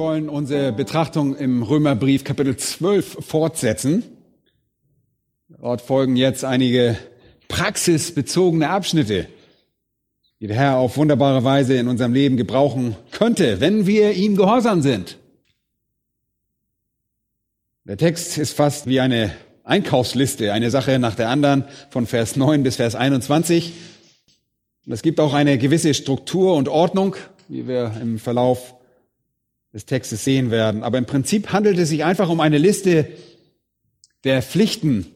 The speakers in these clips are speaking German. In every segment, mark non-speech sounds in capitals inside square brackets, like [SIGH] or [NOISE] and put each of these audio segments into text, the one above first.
Wollen unsere Betrachtung im Römerbrief Kapitel 12 fortsetzen. Dort folgen jetzt einige praxisbezogene Abschnitte, die der Herr auf wunderbare Weise in unserem Leben gebrauchen könnte, wenn wir ihm gehorsam sind. Der Text ist fast wie eine Einkaufsliste, eine Sache nach der anderen, von Vers 9 bis Vers 21. es gibt auch eine gewisse Struktur und Ordnung, wie wir im Verlauf des Textes sehen werden. Aber im Prinzip handelt es sich einfach um eine Liste der Pflichten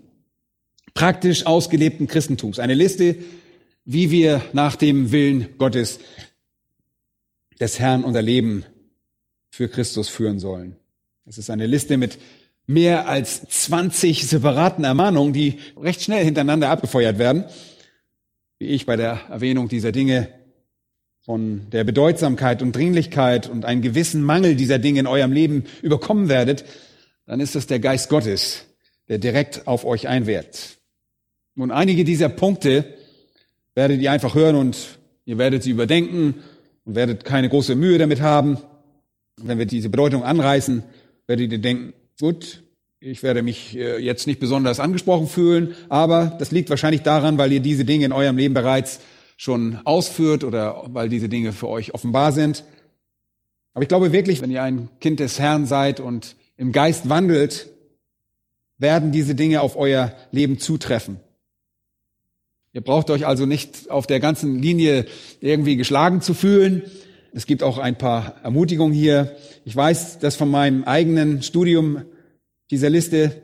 praktisch ausgelebten Christentums. Eine Liste, wie wir nach dem Willen Gottes des Herrn unser Leben für Christus führen sollen. Es ist eine Liste mit mehr als 20 separaten Ermahnungen, die recht schnell hintereinander abgefeuert werden, wie ich bei der Erwähnung dieser Dinge von der Bedeutsamkeit und Dringlichkeit und einen gewissen Mangel dieser Dinge in eurem Leben überkommen werdet, dann ist es der Geist Gottes, der direkt auf euch einwirkt. Nun, einige dieser Punkte werdet ihr einfach hören und ihr werdet sie überdenken und werdet keine große Mühe damit haben. Wenn wir diese Bedeutung anreißen, werdet ihr denken, gut, ich werde mich äh, jetzt nicht besonders angesprochen fühlen, aber das liegt wahrscheinlich daran, weil ihr diese Dinge in eurem Leben bereits schon ausführt oder weil diese Dinge für euch offenbar sind. Aber ich glaube wirklich, wenn ihr ein Kind des Herrn seid und im Geist wandelt, werden diese Dinge auf euer Leben zutreffen. Ihr braucht euch also nicht auf der ganzen Linie irgendwie geschlagen zu fühlen. Es gibt auch ein paar Ermutigungen hier. Ich weiß, dass von meinem eigenen Studium dieser Liste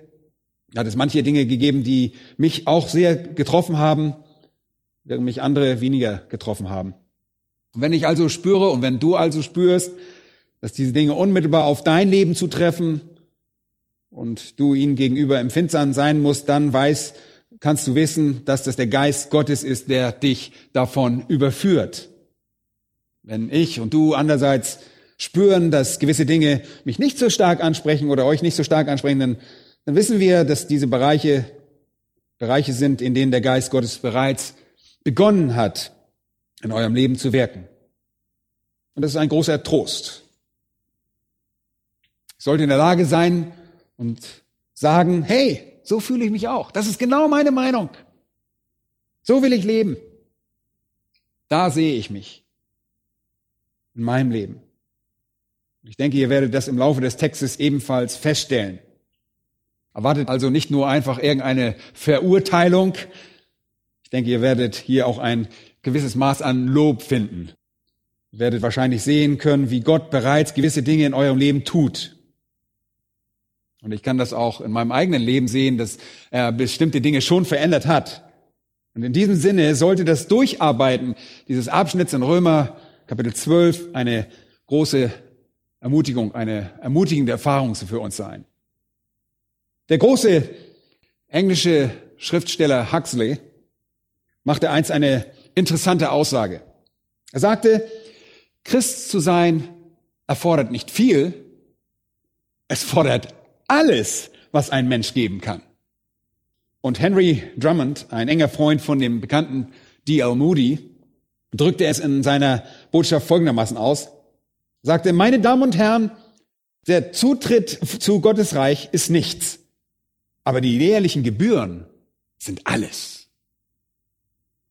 hat es manche Dinge gegeben, die mich auch sehr getroffen haben mich andere weniger getroffen haben. Und wenn ich also spüre und wenn du also spürst, dass diese Dinge unmittelbar auf dein Leben zutreffen und du ihnen gegenüber empfindsam sein musst, dann weiß, kannst du wissen, dass das der Geist Gottes ist, der dich davon überführt. Wenn ich und du andererseits spüren, dass gewisse Dinge mich nicht so stark ansprechen oder euch nicht so stark ansprechen, dann, dann wissen wir, dass diese Bereiche Bereiche sind, in denen der Geist Gottes bereits begonnen hat, in eurem Leben zu wirken. Und das ist ein großer Trost. Ich sollte in der Lage sein und sagen, hey, so fühle ich mich auch. Das ist genau meine Meinung. So will ich leben. Da sehe ich mich in meinem Leben. Ich denke, ihr werdet das im Laufe des Textes ebenfalls feststellen. Erwartet also nicht nur einfach irgendeine Verurteilung, ich denke, ihr werdet hier auch ein gewisses Maß an Lob finden. Ihr werdet wahrscheinlich sehen können, wie Gott bereits gewisse Dinge in eurem Leben tut. Und ich kann das auch in meinem eigenen Leben sehen, dass er bestimmte Dinge schon verändert hat. Und in diesem Sinne sollte das Durcharbeiten dieses Abschnitts in Römer Kapitel 12 eine große Ermutigung, eine ermutigende Erfahrung für uns sein. Der große englische Schriftsteller Huxley machte einst eine interessante Aussage. Er sagte, Christ zu sein erfordert nicht viel, es fordert alles, was ein Mensch geben kann. Und Henry Drummond, ein enger Freund von dem bekannten D.L. Moody, drückte es in seiner Botschaft folgendermaßen aus, sagte, meine Damen und Herren, der Zutritt zu Gottes Reich ist nichts, aber die jährlichen Gebühren sind alles.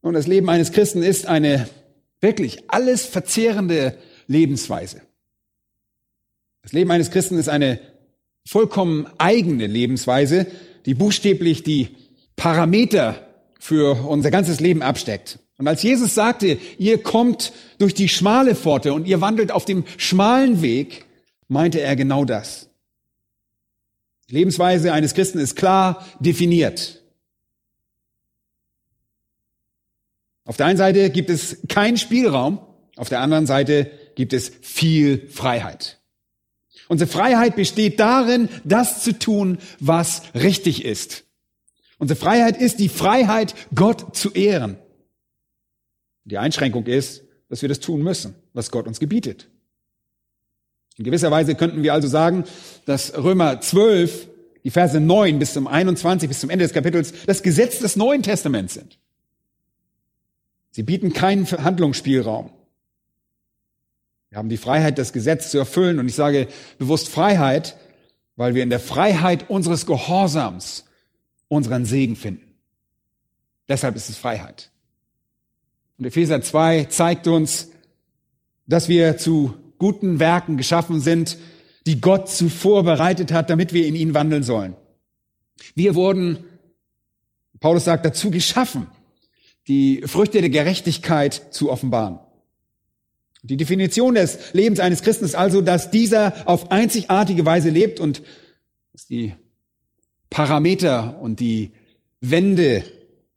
Und das Leben eines Christen ist eine wirklich alles verzehrende Lebensweise. Das Leben eines Christen ist eine vollkommen eigene Lebensweise, die buchstäblich die Parameter für unser ganzes Leben absteckt. Und als Jesus sagte, ihr kommt durch die schmale Pforte und ihr wandelt auf dem schmalen Weg, meinte er genau das. Die Lebensweise eines Christen ist klar definiert. Auf der einen Seite gibt es keinen Spielraum, auf der anderen Seite gibt es viel Freiheit. Unsere Freiheit besteht darin, das zu tun, was richtig ist. Unsere Freiheit ist die Freiheit, Gott zu ehren. Die Einschränkung ist, dass wir das tun müssen, was Gott uns gebietet. In gewisser Weise könnten wir also sagen, dass Römer 12, die Verse 9 bis zum 21, bis zum Ende des Kapitels, das Gesetz des Neuen Testaments sind. Sie bieten keinen Handlungsspielraum. Wir haben die Freiheit, das Gesetz zu erfüllen. Und ich sage bewusst Freiheit, weil wir in der Freiheit unseres Gehorsams unseren Segen finden. Deshalb ist es Freiheit. Und Epheser 2 zeigt uns, dass wir zu guten Werken geschaffen sind, die Gott zuvor bereitet hat, damit wir in ihnen wandeln sollen. Wir wurden, Paulus sagt, dazu geschaffen, die Früchte der Gerechtigkeit zu offenbaren. Die Definition des Lebens eines Christen ist also, dass dieser auf einzigartige Weise lebt und dass die Parameter und die Wände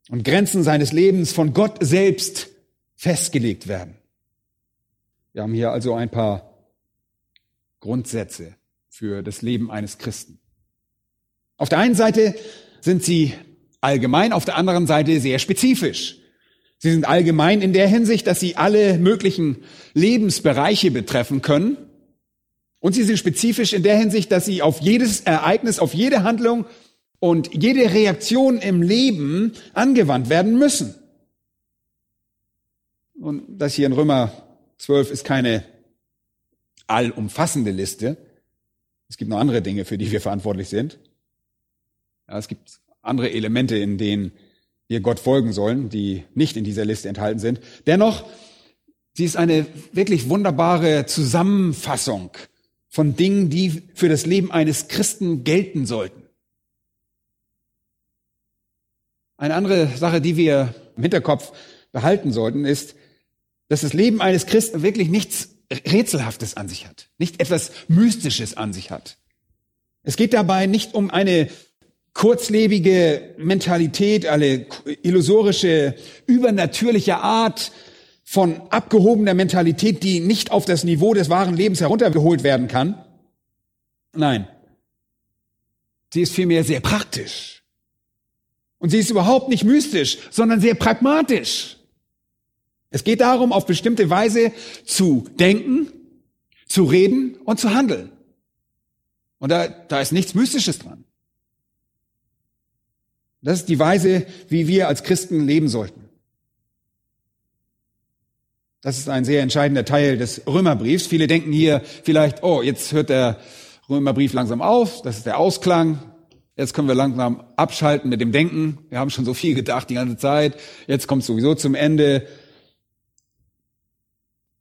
und Grenzen seines Lebens von Gott selbst festgelegt werden. Wir haben hier also ein paar Grundsätze für das Leben eines Christen. Auf der einen Seite sind sie allgemein, auf der anderen Seite sehr spezifisch. Sie sind allgemein in der Hinsicht, dass sie alle möglichen Lebensbereiche betreffen können. Und sie sind spezifisch in der Hinsicht, dass sie auf jedes Ereignis, auf jede Handlung und jede Reaktion im Leben angewandt werden müssen. Und das hier in Römer 12 ist keine allumfassende Liste. Es gibt noch andere Dinge, für die wir verantwortlich sind. Ja, es gibt andere Elemente, in denen wir Gott folgen sollen, die nicht in dieser Liste enthalten sind. Dennoch, sie ist eine wirklich wunderbare Zusammenfassung von Dingen, die für das Leben eines Christen gelten sollten. Eine andere Sache, die wir im Hinterkopf behalten sollten, ist, dass das Leben eines Christen wirklich nichts Rätselhaftes an sich hat, nicht etwas Mystisches an sich hat. Es geht dabei nicht um eine kurzlebige Mentalität, eine illusorische, übernatürliche Art von abgehobener Mentalität, die nicht auf das Niveau des wahren Lebens heruntergeholt werden kann. Nein. Sie ist vielmehr sehr praktisch. Und sie ist überhaupt nicht mystisch, sondern sehr pragmatisch. Es geht darum, auf bestimmte Weise zu denken, zu reden und zu handeln. Und da, da ist nichts Mystisches dran. Das ist die Weise, wie wir als Christen leben sollten. Das ist ein sehr entscheidender Teil des Römerbriefs. Viele denken hier vielleicht, oh, jetzt hört der Römerbrief langsam auf, das ist der Ausklang. Jetzt können wir langsam abschalten mit dem Denken. Wir haben schon so viel gedacht die ganze Zeit. Jetzt kommt es sowieso zum Ende.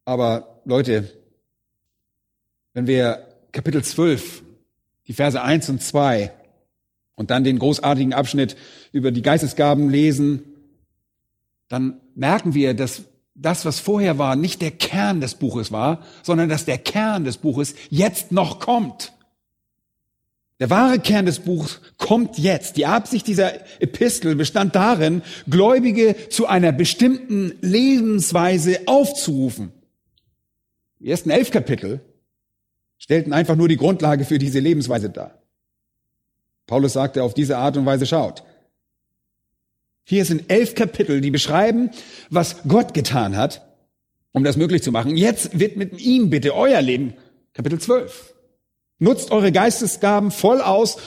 Aber Leute, wenn wir Kapitel 12, die Verse 1 und 2 und dann den großartigen Abschnitt über die Geistesgaben lesen, dann merken wir, dass das, was vorher war, nicht der Kern des Buches war, sondern dass der Kern des Buches jetzt noch kommt. Der wahre Kern des Buchs kommt jetzt. Die Absicht dieser Epistel bestand darin, Gläubige zu einer bestimmten Lebensweise aufzurufen. Die ersten elf Kapitel stellten einfach nur die Grundlage für diese Lebensweise dar. Paulus sagte, auf diese Art und Weise schaut. Hier sind elf Kapitel, die beschreiben, was Gott getan hat, um das möglich zu machen. Jetzt wird mit ihm bitte euer Leben. Kapitel 12. Nutzt eure Geistesgaben voll aus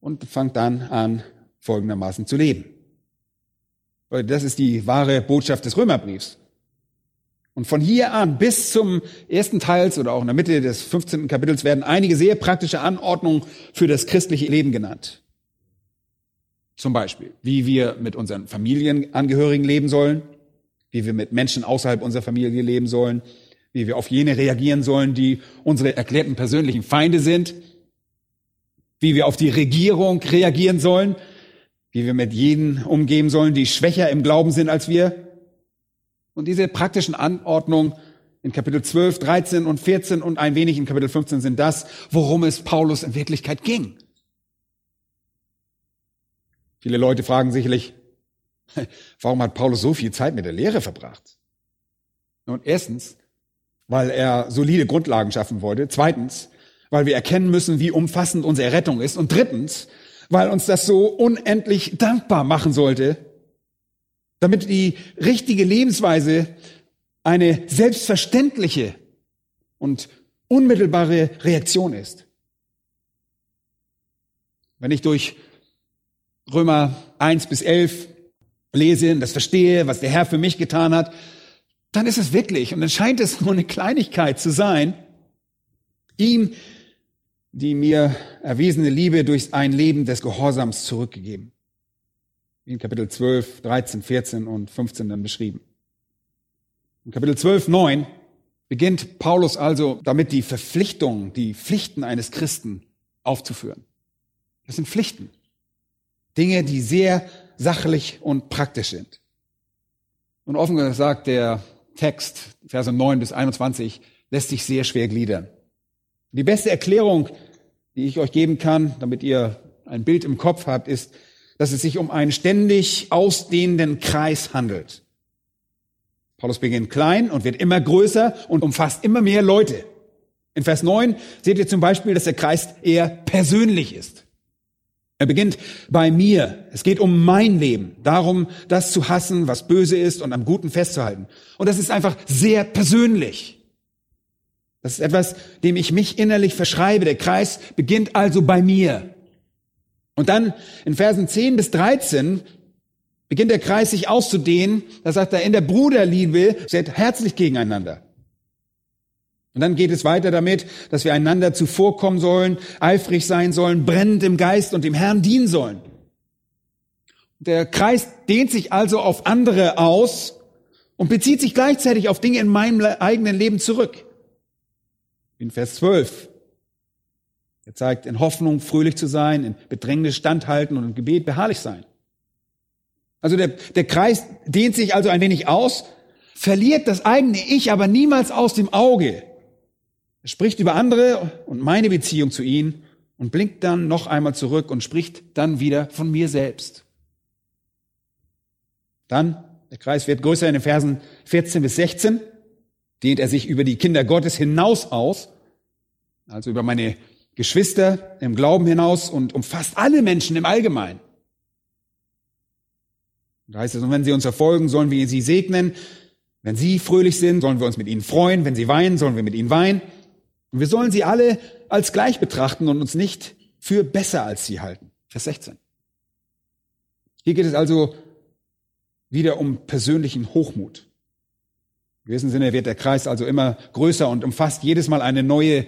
und fangt dann an, folgendermaßen zu leben. Das ist die wahre Botschaft des Römerbriefs. Und von hier an bis zum ersten Teils oder auch in der Mitte des 15. Kapitels werden einige sehr praktische Anordnungen für das christliche Leben genannt. Zum Beispiel, wie wir mit unseren Familienangehörigen leben sollen, wie wir mit Menschen außerhalb unserer Familie leben sollen, wie wir auf jene reagieren sollen, die unsere erklärten persönlichen Feinde sind, wie wir auf die Regierung reagieren sollen, wie wir mit jenen umgehen sollen, die schwächer im Glauben sind als wir, und diese praktischen Anordnungen in Kapitel 12, 13 und 14 und ein wenig in Kapitel 15 sind das, worum es Paulus in Wirklichkeit ging. Viele Leute fragen sicherlich, [LAUGHS] warum hat Paulus so viel Zeit mit der Lehre verbracht? Nun, erstens, weil er solide Grundlagen schaffen wollte. Zweitens, weil wir erkennen müssen, wie umfassend unsere Rettung ist. Und drittens, weil uns das so unendlich dankbar machen sollte, damit die richtige Lebensweise eine selbstverständliche und unmittelbare Reaktion ist. Wenn ich durch Römer 1 bis 11 lese und das verstehe, was der Herr für mich getan hat, dann ist es wirklich, und dann scheint es nur eine Kleinigkeit zu sein, ihm die mir erwiesene Liebe durch ein Leben des Gehorsams zurückgegeben. In Kapitel 12, 13, 14 und 15 dann beschrieben. In Kapitel 12, 9 beginnt Paulus also damit, die Verpflichtungen, die Pflichten eines Christen aufzuführen. Das sind Pflichten. Dinge, die sehr sachlich und praktisch sind. Und offen gesagt, der Text, Verse 9 bis 21, lässt sich sehr schwer gliedern. Die beste Erklärung, die ich euch geben kann, damit ihr ein Bild im Kopf habt, ist, dass es sich um einen ständig ausdehnenden Kreis handelt. Paulus beginnt klein und wird immer größer und umfasst immer mehr Leute. In Vers 9 seht ihr zum Beispiel, dass der Kreis eher persönlich ist. Er beginnt bei mir. Es geht um mein Leben, darum, das zu hassen, was böse ist und am Guten festzuhalten. Und das ist einfach sehr persönlich. Das ist etwas, dem ich mich innerlich verschreibe. Der Kreis beginnt also bei mir. Und dann in Versen 10 bis 13 beginnt der Kreis sich auszudehnen. Da sagt er, in der Bruderliebe seid herzlich gegeneinander. Und dann geht es weiter damit, dass wir einander zuvorkommen sollen, eifrig sein sollen, brennend im Geist und dem Herrn dienen sollen. Der Kreis dehnt sich also auf andere aus und bezieht sich gleichzeitig auf Dinge in meinem eigenen Leben zurück. In Vers 12. Er zeigt in Hoffnung fröhlich zu sein, in Bedrängnis standhalten und im Gebet beharrlich sein. Also der, der Kreis dehnt sich also ein wenig aus, verliert das eigene Ich aber niemals aus dem Auge. Er spricht über andere und meine Beziehung zu ihnen und blinkt dann noch einmal zurück und spricht dann wieder von mir selbst. Dann, der Kreis wird größer in den Versen 14 bis 16, dehnt er sich über die Kinder Gottes hinaus aus, also über meine Geschwister im Glauben hinaus und umfasst alle Menschen im Allgemeinen. Da heißt es, und wenn sie uns verfolgen, sollen wir sie segnen. Wenn sie fröhlich sind, sollen wir uns mit ihnen freuen. Wenn sie weinen, sollen wir mit ihnen weinen. Und wir sollen sie alle als gleich betrachten und uns nicht für besser als sie halten. Vers 16. Hier geht es also wieder um persönlichen Hochmut. In gewissem Sinne wird der Kreis also immer größer und umfasst jedes Mal eine neue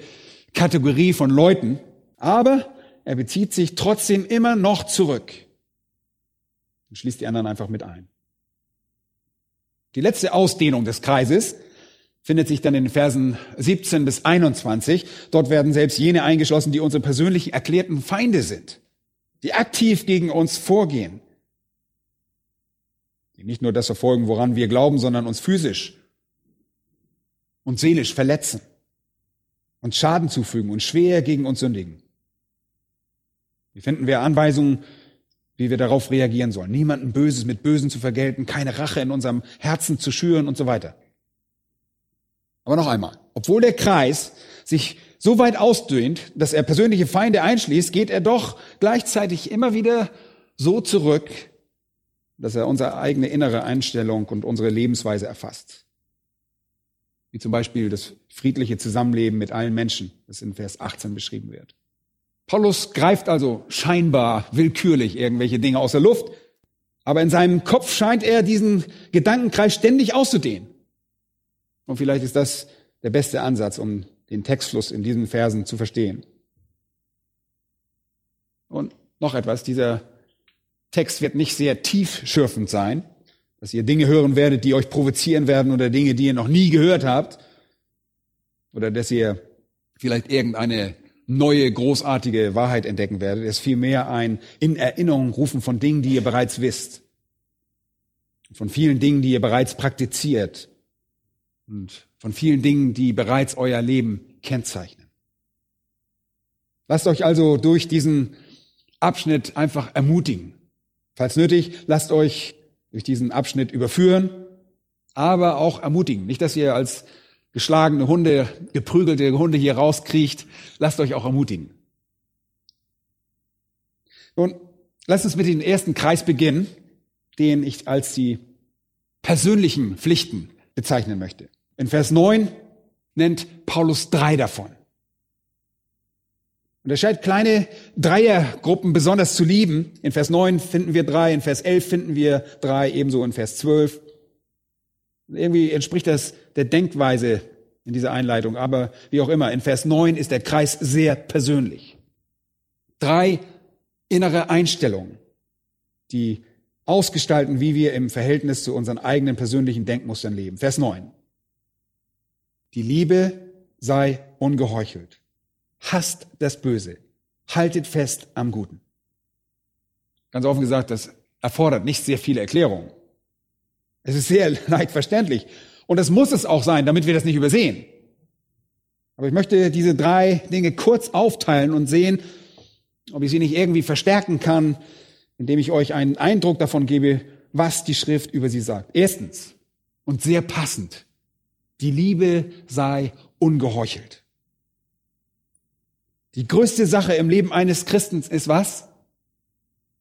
Kategorie von Leuten. Aber er bezieht sich trotzdem immer noch zurück und schließt die anderen einfach mit ein. Die letzte Ausdehnung des Kreises findet sich dann in den Versen 17 bis 21. Dort werden selbst jene eingeschlossen, die unsere persönlichen erklärten Feinde sind, die aktiv gegen uns vorgehen, die nicht nur das verfolgen, woran wir glauben, sondern uns physisch und seelisch verletzen und Schaden zufügen und schwer gegen uns sündigen. Hier finden wir Anweisungen, wie wir darauf reagieren sollen. Niemanden Böses mit Bösen zu vergelten, keine Rache in unserem Herzen zu schüren und so weiter. Aber noch einmal, obwohl der Kreis sich so weit ausdehnt, dass er persönliche Feinde einschließt, geht er doch gleichzeitig immer wieder so zurück, dass er unsere eigene innere Einstellung und unsere Lebensweise erfasst. Wie zum Beispiel das friedliche Zusammenleben mit allen Menschen, das in Vers 18 beschrieben wird. Paulus greift also scheinbar willkürlich irgendwelche Dinge aus der Luft, aber in seinem Kopf scheint er diesen Gedankenkreis ständig auszudehnen. Und vielleicht ist das der beste Ansatz, um den Textfluss in diesen Versen zu verstehen. Und noch etwas, dieser Text wird nicht sehr tiefschürfend sein, dass ihr Dinge hören werdet, die euch provozieren werden oder Dinge, die ihr noch nie gehört habt oder dass ihr vielleicht irgendeine neue, großartige Wahrheit entdecken werdet. Es ist vielmehr ein in Erinnerung rufen von Dingen, die ihr bereits wisst. Von vielen Dingen, die ihr bereits praktiziert und von vielen Dingen, die bereits euer Leben kennzeichnen. Lasst euch also durch diesen Abschnitt einfach ermutigen. Falls nötig, lasst euch durch diesen Abschnitt überführen, aber auch ermutigen. Nicht, dass ihr als geschlagene Hunde, geprügelte Hunde hier rauskriecht, lasst euch auch ermutigen. Nun, lasst uns mit dem ersten Kreis beginnen, den ich als die persönlichen Pflichten bezeichnen möchte. In Vers 9 nennt Paulus drei davon. Und er scheint kleine Dreiergruppen besonders zu lieben. In Vers 9 finden wir drei, in Vers 11 finden wir drei, ebenso in Vers 12. Irgendwie entspricht das der Denkweise in dieser Einleitung, aber wie auch immer, in Vers 9 ist der Kreis sehr persönlich. Drei innere Einstellungen, die ausgestalten, wie wir im Verhältnis zu unseren eigenen persönlichen Denkmustern leben. Vers 9. Die Liebe sei ungeheuchelt. Hasst das Böse. Haltet fest am Guten. Ganz offen gesagt, das erfordert nicht sehr viele Erklärungen. Es ist sehr [LAUGHS] leicht verständlich. Und es muss es auch sein, damit wir das nicht übersehen. Aber ich möchte diese drei Dinge kurz aufteilen und sehen, ob ich sie nicht irgendwie verstärken kann, indem ich euch einen Eindruck davon gebe, was die Schrift über sie sagt. Erstens, und sehr passend, die Liebe sei ungeheuchelt. Die größte Sache im Leben eines Christens ist was?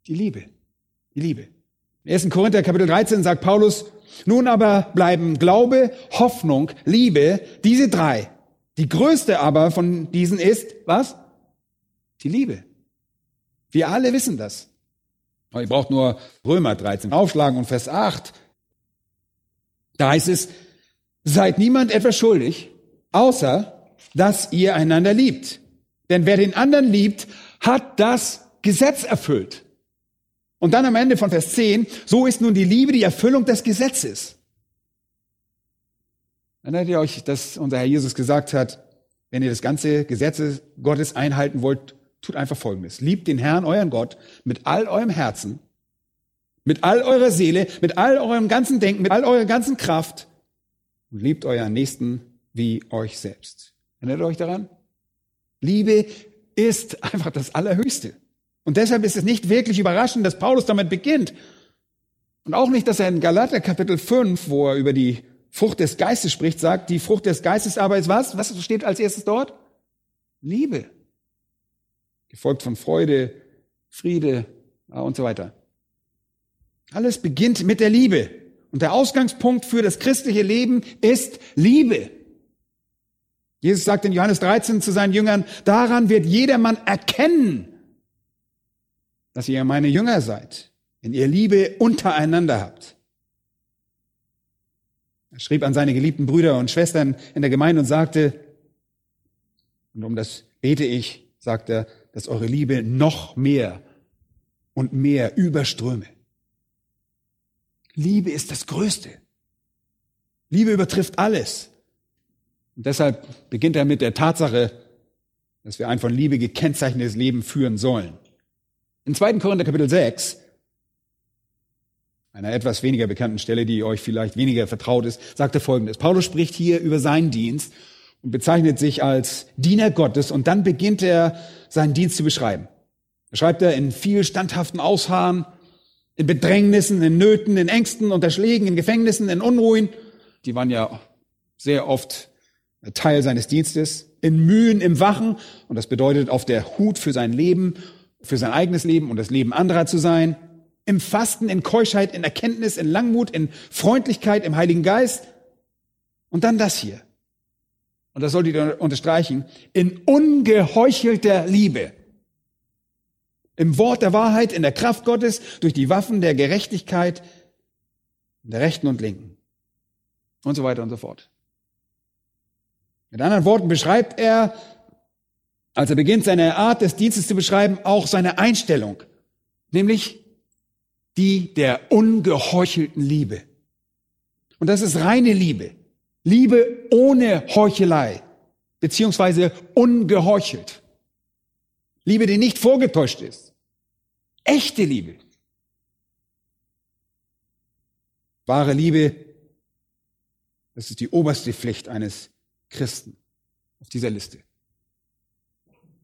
Die Liebe. Die Liebe. Im 1. Korinther Kapitel 13 sagt Paulus, nun aber bleiben Glaube, Hoffnung, Liebe, diese drei. Die größte aber von diesen ist, was? Die Liebe. Wir alle wissen das. Ihr braucht nur Römer 13 aufschlagen und Vers 8. Da heißt es, seid niemand etwas schuldig, außer dass ihr einander liebt. Denn wer den anderen liebt, hat das Gesetz erfüllt. Und dann am Ende von Vers 10, so ist nun die Liebe die Erfüllung des Gesetzes. Erinnert ihr euch, dass unser Herr Jesus gesagt hat, wenn ihr das ganze Gesetz Gottes einhalten wollt, tut einfach Folgendes. Liebt den Herrn, euren Gott, mit all eurem Herzen, mit all eurer Seele, mit all eurem ganzen Denken, mit all eurer ganzen Kraft und liebt euren Nächsten wie euch selbst. Erinnert ihr euch daran? Liebe ist einfach das Allerhöchste. Und deshalb ist es nicht wirklich überraschend, dass Paulus damit beginnt. Und auch nicht, dass er in Galater Kapitel 5, wo er über die Frucht des Geistes spricht, sagt, die Frucht des Geistes aber ist was? Was steht als erstes dort? Liebe. Gefolgt von Freude, Friede und so weiter. Alles beginnt mit der Liebe. Und der Ausgangspunkt für das christliche Leben ist Liebe. Jesus sagt in Johannes 13 zu seinen Jüngern, daran wird jedermann erkennen, dass ihr meine Jünger seid, wenn ihr Liebe untereinander habt. Er schrieb an seine geliebten Brüder und Schwestern in der Gemeinde und sagte, und um das bete ich, sagt er, dass eure Liebe noch mehr und mehr überströme. Liebe ist das Größte. Liebe übertrifft alles. Und deshalb beginnt er mit der Tatsache, dass wir ein von Liebe gekennzeichnetes Leben führen sollen. In 2. Korinther Kapitel 6, einer etwas weniger bekannten Stelle, die euch vielleicht weniger vertraut ist, sagt er folgendes. Paulus spricht hier über seinen Dienst und bezeichnet sich als Diener Gottes und dann beginnt er seinen Dienst zu beschreiben. Er schreibt er in viel standhaften Ausharren, in Bedrängnissen, in Nöten, in Ängsten, unter Schlägen, in Gefängnissen, in Unruhen. Die waren ja sehr oft Teil seines Dienstes, in Mühen im Wachen, und das bedeutet auf der Hut für sein Leben, für sein eigenes Leben und das Leben anderer zu sein, im Fasten, in Keuschheit, in Erkenntnis, in Langmut, in Freundlichkeit, im Heiligen Geist. Und dann das hier. Und das solltet ihr unterstreichen, in ungeheuchelter Liebe. Im Wort der Wahrheit, in der Kraft Gottes, durch die Waffen der Gerechtigkeit, der Rechten und Linken. Und so weiter und so fort. Mit anderen Worten beschreibt er, als er beginnt, seine Art des Dienstes zu beschreiben, auch seine Einstellung, nämlich die der ungeheuchelten Liebe. Und das ist reine Liebe. Liebe ohne Heuchelei, beziehungsweise ungeheuchelt. Liebe, die nicht vorgetäuscht ist. Echte Liebe. Wahre Liebe, das ist die oberste Pflicht eines Christen auf dieser Liste.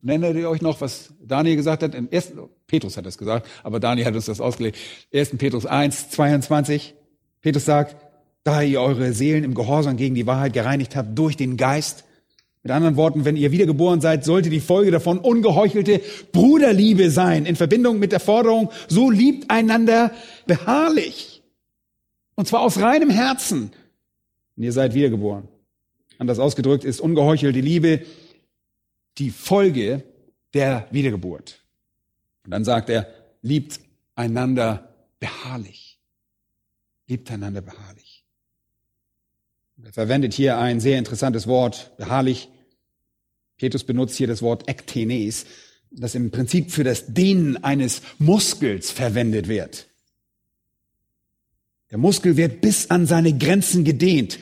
Nennt ihr euch noch, was Daniel gesagt hat? Im ersten, Petrus hat das gesagt, aber Daniel hat uns das ausgelegt. 1. Petrus 1, 22. Petrus sagt, da ihr eure Seelen im Gehorsam gegen die Wahrheit gereinigt habt durch den Geist. Mit anderen Worten, wenn ihr wiedergeboren seid, sollte die Folge davon ungeheuchelte Bruderliebe sein, in Verbindung mit der Forderung, so liebt einander beharrlich. Und zwar aus reinem Herzen. Und ihr seid wiedergeboren. Anders ausgedrückt ist ungeheuchelte Liebe die Folge der Wiedergeburt. Und dann sagt er, liebt einander beharrlich. Liebt einander beharrlich. Er verwendet hier ein sehr interessantes Wort, beharrlich. Petrus benutzt hier das Wort ektenes, das im Prinzip für das Dehnen eines Muskels verwendet wird. Der Muskel wird bis an seine Grenzen gedehnt.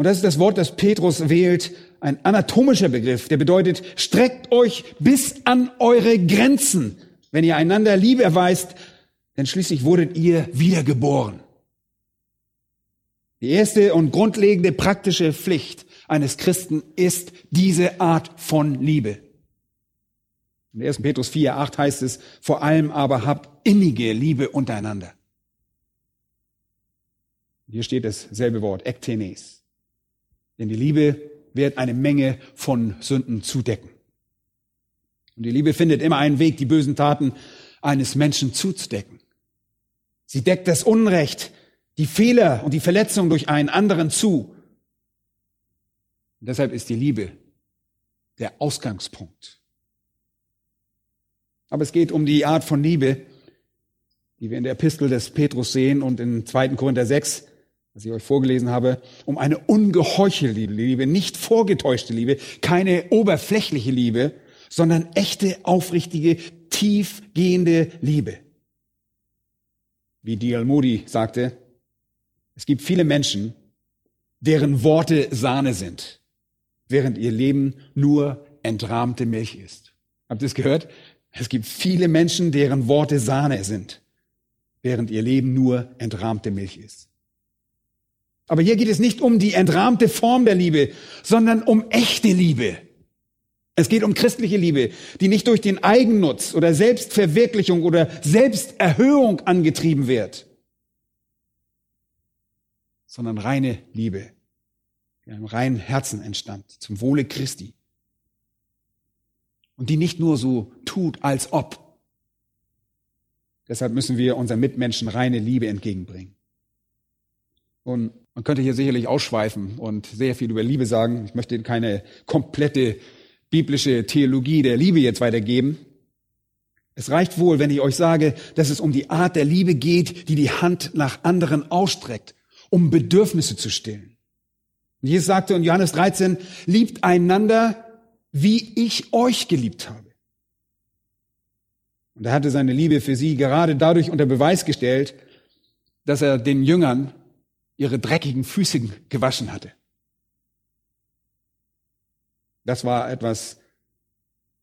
Und das ist das Wort, das Petrus wählt, ein anatomischer Begriff, der bedeutet, streckt euch bis an eure Grenzen, wenn ihr einander Liebe erweist, denn schließlich wurdet ihr wiedergeboren. Die erste und grundlegende praktische Pflicht eines Christen ist diese Art von Liebe. In 1. Petrus 4, 8 heißt es, vor allem aber habt innige Liebe untereinander. Hier steht dasselbe Wort, ektenes. Denn die Liebe wird eine Menge von Sünden zudecken. Und die Liebe findet immer einen Weg, die bösen Taten eines Menschen zuzudecken. Sie deckt das Unrecht, die Fehler und die Verletzung durch einen anderen zu. Und deshalb ist die Liebe der Ausgangspunkt. Aber es geht um die Art von Liebe, die wir in der Epistel des Petrus sehen und in 2. Korinther 6, was ich euch vorgelesen habe, um eine ungeheuchelte Liebe, nicht vorgetäuschte Liebe, keine oberflächliche Liebe, sondern echte, aufrichtige, tiefgehende Liebe. Wie D.L. Moody sagte, es gibt viele Menschen, deren Worte Sahne sind, während ihr Leben nur entrahmte Milch ist. Habt ihr es gehört? Es gibt viele Menschen, deren Worte Sahne sind, während ihr Leben nur entrahmte Milch ist. Aber hier geht es nicht um die entrahmte Form der Liebe, sondern um echte Liebe. Es geht um christliche Liebe, die nicht durch den Eigennutz oder Selbstverwirklichung oder Selbsterhöhung angetrieben wird, sondern reine Liebe, die einem reinen Herzen entstand, zum Wohle Christi. Und die nicht nur so tut, als ob. Deshalb müssen wir unseren Mitmenschen reine Liebe entgegenbringen. Und man könnte hier sicherlich ausschweifen und sehr viel über Liebe sagen. Ich möchte keine komplette biblische Theologie der Liebe jetzt weitergeben. Es reicht wohl, wenn ich euch sage, dass es um die Art der Liebe geht, die die Hand nach anderen ausstreckt, um Bedürfnisse zu stillen. Jesus sagte in Johannes 13, liebt einander, wie ich euch geliebt habe. Und er hatte seine Liebe für sie gerade dadurch unter Beweis gestellt, dass er den Jüngern ihre dreckigen Füße gewaschen hatte. Das war etwas,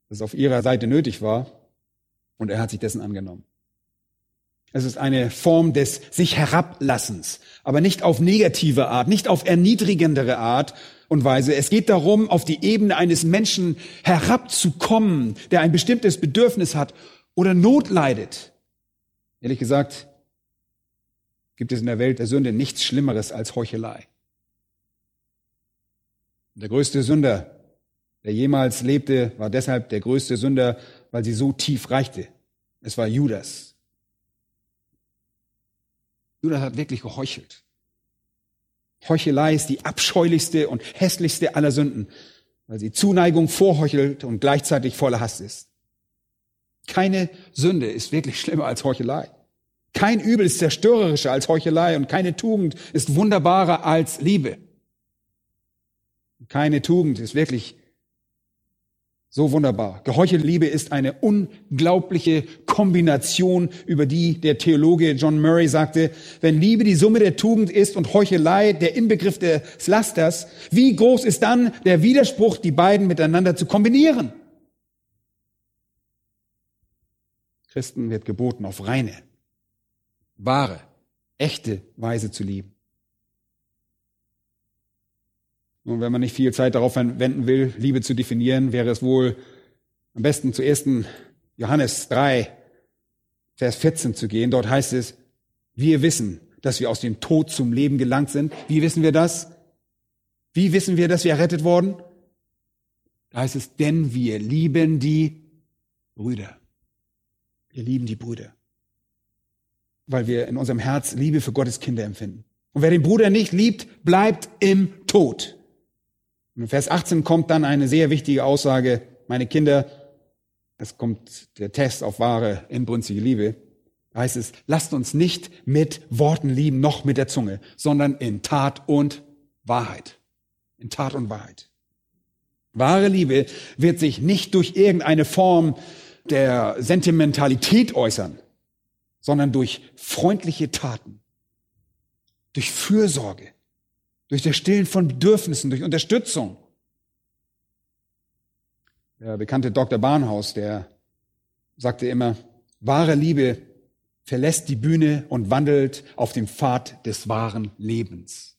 das auf ihrer Seite nötig war und er hat sich dessen angenommen. Es ist eine Form des sich herablassens, aber nicht auf negative Art, nicht auf erniedrigendere Art und Weise. Es geht darum, auf die Ebene eines Menschen herabzukommen, der ein bestimmtes Bedürfnis hat oder Not leidet. Ehrlich gesagt, gibt es in der Welt der Sünde nichts Schlimmeres als Heuchelei. Der größte Sünder der jemals lebte, war deshalb der größte Sünder, weil sie so tief reichte. Es war Judas. Judas hat wirklich geheuchelt. Heuchelei ist die abscheulichste und hässlichste aller Sünden, weil sie Zuneigung vorheuchelt und gleichzeitig voller Hass ist. Keine Sünde ist wirklich schlimmer als Heuchelei. Kein Übel ist zerstörerischer als Heuchelei und keine Tugend ist wunderbarer als Liebe. Keine Tugend ist wirklich so wunderbar. Geheuchelte Liebe ist eine unglaubliche Kombination, über die der Theologe John Murray sagte, wenn Liebe die Summe der Tugend ist und Heuchelei der Inbegriff des Lasters, wie groß ist dann der Widerspruch, die beiden miteinander zu kombinieren? Christen wird geboten, auf reine, wahre, echte Weise zu lieben. Und wenn man nicht viel Zeit darauf verwenden will, Liebe zu definieren, wäre es wohl am besten zu 1. Johannes 3, Vers 14 zu gehen. Dort heißt es, wir wissen, dass wir aus dem Tod zum Leben gelangt sind. Wie wissen wir das? Wie wissen wir, dass wir errettet wurden? Da heißt es, denn wir lieben die Brüder. Wir lieben die Brüder. Weil wir in unserem Herz Liebe für Gottes Kinder empfinden. Und wer den Bruder nicht liebt, bleibt im Tod. Und in Vers 18 kommt dann eine sehr wichtige Aussage, meine Kinder, es kommt der Test auf wahre, inbrünstige Liebe. Da heißt es, lasst uns nicht mit Worten lieben, noch mit der Zunge, sondern in Tat und Wahrheit. In Tat und Wahrheit. Wahre Liebe wird sich nicht durch irgendeine Form der Sentimentalität äußern, sondern durch freundliche Taten, durch Fürsorge, durch das Stillen von Bedürfnissen, durch Unterstützung. Der bekannte Dr. Barnhaus, der sagte immer, wahre Liebe verlässt die Bühne und wandelt auf dem Pfad des wahren Lebens.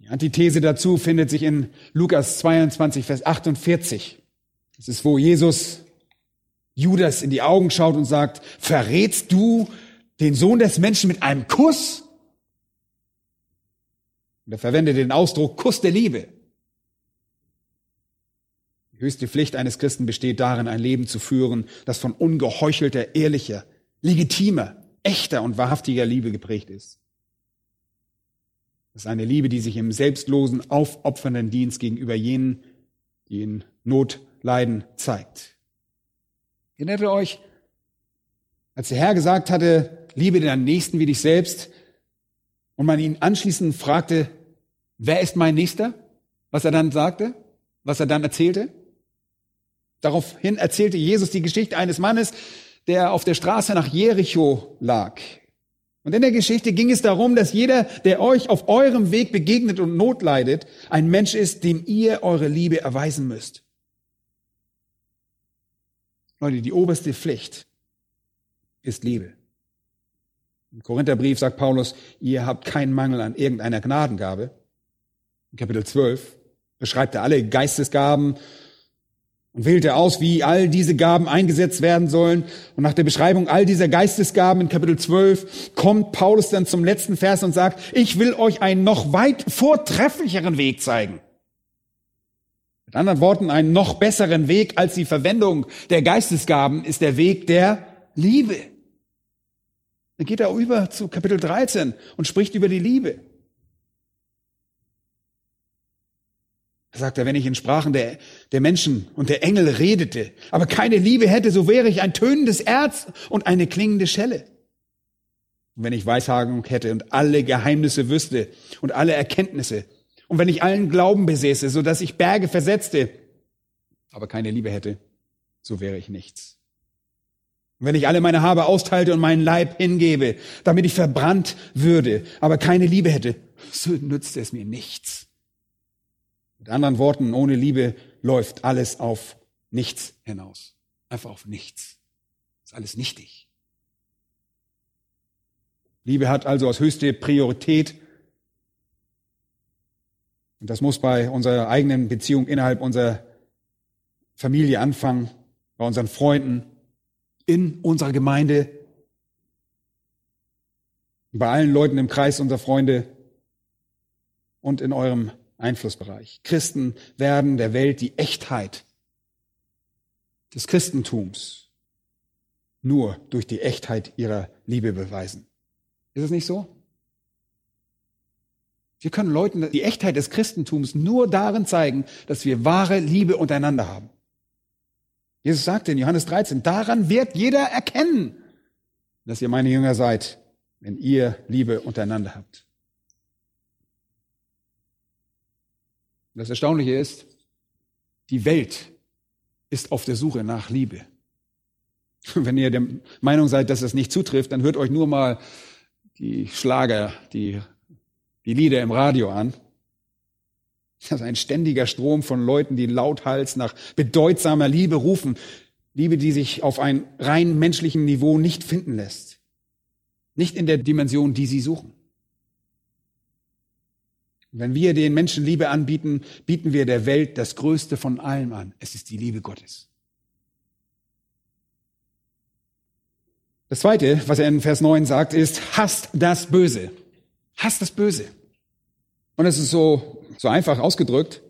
Die Antithese dazu findet sich in Lukas 22, Vers 48. Das ist, wo Jesus Judas in die Augen schaut und sagt, verrätst du den Sohn des Menschen mit einem Kuss? Und er verwendet den Ausdruck Kuss der Liebe. Die höchste Pflicht eines Christen besteht darin, ein Leben zu führen, das von ungeheuchelter, ehrlicher, legitimer, echter und wahrhaftiger Liebe geprägt ist. Das ist eine Liebe, die sich im selbstlosen, aufopfernden Dienst gegenüber jenen, die in Not leiden, zeigt. Erinnert ihr euch, als der Herr gesagt hatte, liebe deinen Nächsten wie dich selbst, und man ihn anschließend fragte, wer ist mein Nächster? Was er dann sagte, was er dann erzählte? Daraufhin erzählte Jesus die Geschichte eines Mannes, der auf der Straße nach Jericho lag. Und in der Geschichte ging es darum, dass jeder, der euch auf eurem Weg begegnet und Not leidet, ein Mensch ist, dem ihr eure Liebe erweisen müsst. Leute, die oberste Pflicht ist Liebe. Im Korintherbrief sagt Paulus, ihr habt keinen Mangel an irgendeiner Gnadengabe. In Kapitel 12 beschreibt er alle Geistesgaben und wählte aus, wie all diese Gaben eingesetzt werden sollen. Und nach der Beschreibung all dieser Geistesgaben in Kapitel 12 kommt Paulus dann zum letzten Vers und sagt, ich will euch einen noch weit vortrefflicheren Weg zeigen. Mit anderen Worten, einen noch besseren Weg als die Verwendung der Geistesgaben ist der Weg der Liebe. Dann geht er über zu Kapitel 13 und spricht über die Liebe. Da sagt er, wenn ich in Sprachen der, der Menschen und der Engel redete, aber keine Liebe hätte, so wäre ich ein tönendes Erz und eine klingende Schelle. Und wenn ich Weissagung hätte und alle Geheimnisse wüsste und alle Erkenntnisse, und wenn ich allen Glauben besäße, so dass ich Berge versetzte, aber keine Liebe hätte, so wäre ich nichts. Und wenn ich alle meine Habe austeilte und meinen Leib hingebe, damit ich verbrannt würde, aber keine Liebe hätte, so nützt es mir nichts. Mit anderen Worten, ohne Liebe läuft alles auf nichts hinaus. Einfach auf nichts. Ist alles nichtig. Liebe hat also als höchste Priorität. Und das muss bei unserer eigenen Beziehung innerhalb unserer Familie anfangen, bei unseren Freunden, in unserer Gemeinde, bei allen Leuten im Kreis unserer Freunde und in eurem Einflussbereich. Christen werden der Welt die Echtheit des Christentums nur durch die Echtheit ihrer Liebe beweisen. Ist es nicht so? Wir können Leuten die Echtheit des Christentums nur darin zeigen, dass wir wahre Liebe untereinander haben. Jesus sagte in Johannes 13, daran wird jeder erkennen, dass ihr meine Jünger seid, wenn ihr Liebe untereinander habt. das Erstaunliche ist, die Welt ist auf der Suche nach Liebe. [LAUGHS] Wenn ihr der Meinung seid, dass es nicht zutrifft, dann hört euch nur mal die Schlager, die, die Lieder im Radio an. Das ist ein ständiger Strom von Leuten, die lauthals nach bedeutsamer Liebe rufen. Liebe, die sich auf ein rein menschlichen Niveau nicht finden lässt. Nicht in der Dimension, die sie suchen. Wenn wir den Menschen Liebe anbieten, bieten wir der Welt das Größte von allem an. Es ist die Liebe Gottes. Das zweite, was er in Vers 9 sagt, ist, hasst das Böse. Hasst das Böse. Und es ist so, so einfach ausgedrückt.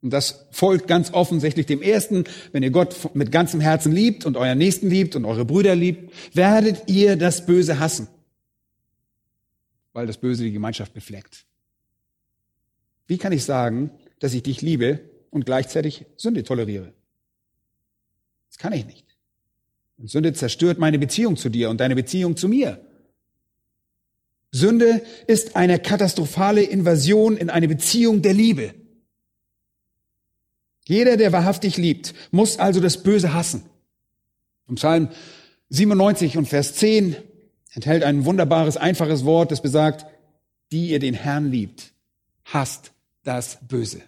Und das folgt ganz offensichtlich dem ersten, wenn ihr Gott mit ganzem Herzen liebt und euren Nächsten liebt und eure Brüder liebt, werdet ihr das Böse hassen. Weil das Böse die Gemeinschaft befleckt. Wie kann ich sagen, dass ich dich liebe und gleichzeitig Sünde toleriere? Das kann ich nicht. Und Sünde zerstört meine Beziehung zu dir und deine Beziehung zu mir. Sünde ist eine katastrophale Invasion in eine Beziehung der Liebe. Jeder, der wahrhaftig liebt, muss also das Böse hassen. Im Psalm 97 und Vers 10 enthält ein wunderbares, einfaches Wort, das besagt, die ihr den Herrn liebt, hasst das Böse.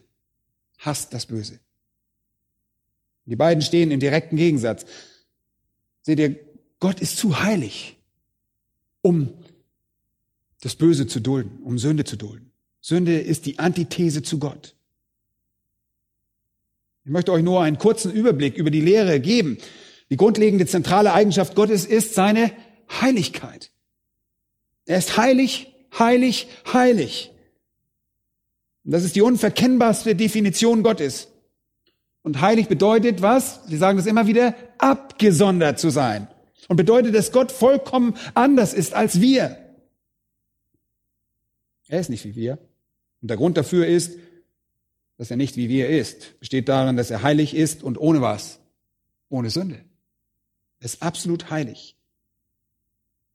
Hasst das Böse. Die beiden stehen im direkten Gegensatz. Seht ihr, Gott ist zu heilig, um das Böse zu dulden, um Sünde zu dulden. Sünde ist die Antithese zu Gott. Ich möchte euch nur einen kurzen Überblick über die Lehre geben. Die grundlegende zentrale Eigenschaft Gottes ist seine Heiligkeit. Er ist heilig, heilig, heilig. Und das ist die unverkennbarste Definition Gottes. Und heilig bedeutet was? Sie sagen das immer wieder, abgesondert zu sein. Und bedeutet, dass Gott vollkommen anders ist als wir. Er ist nicht wie wir. Und der Grund dafür ist, dass er nicht wie wir ist. Besteht darin, dass er heilig ist und ohne was? Ohne Sünde. Er ist absolut heilig.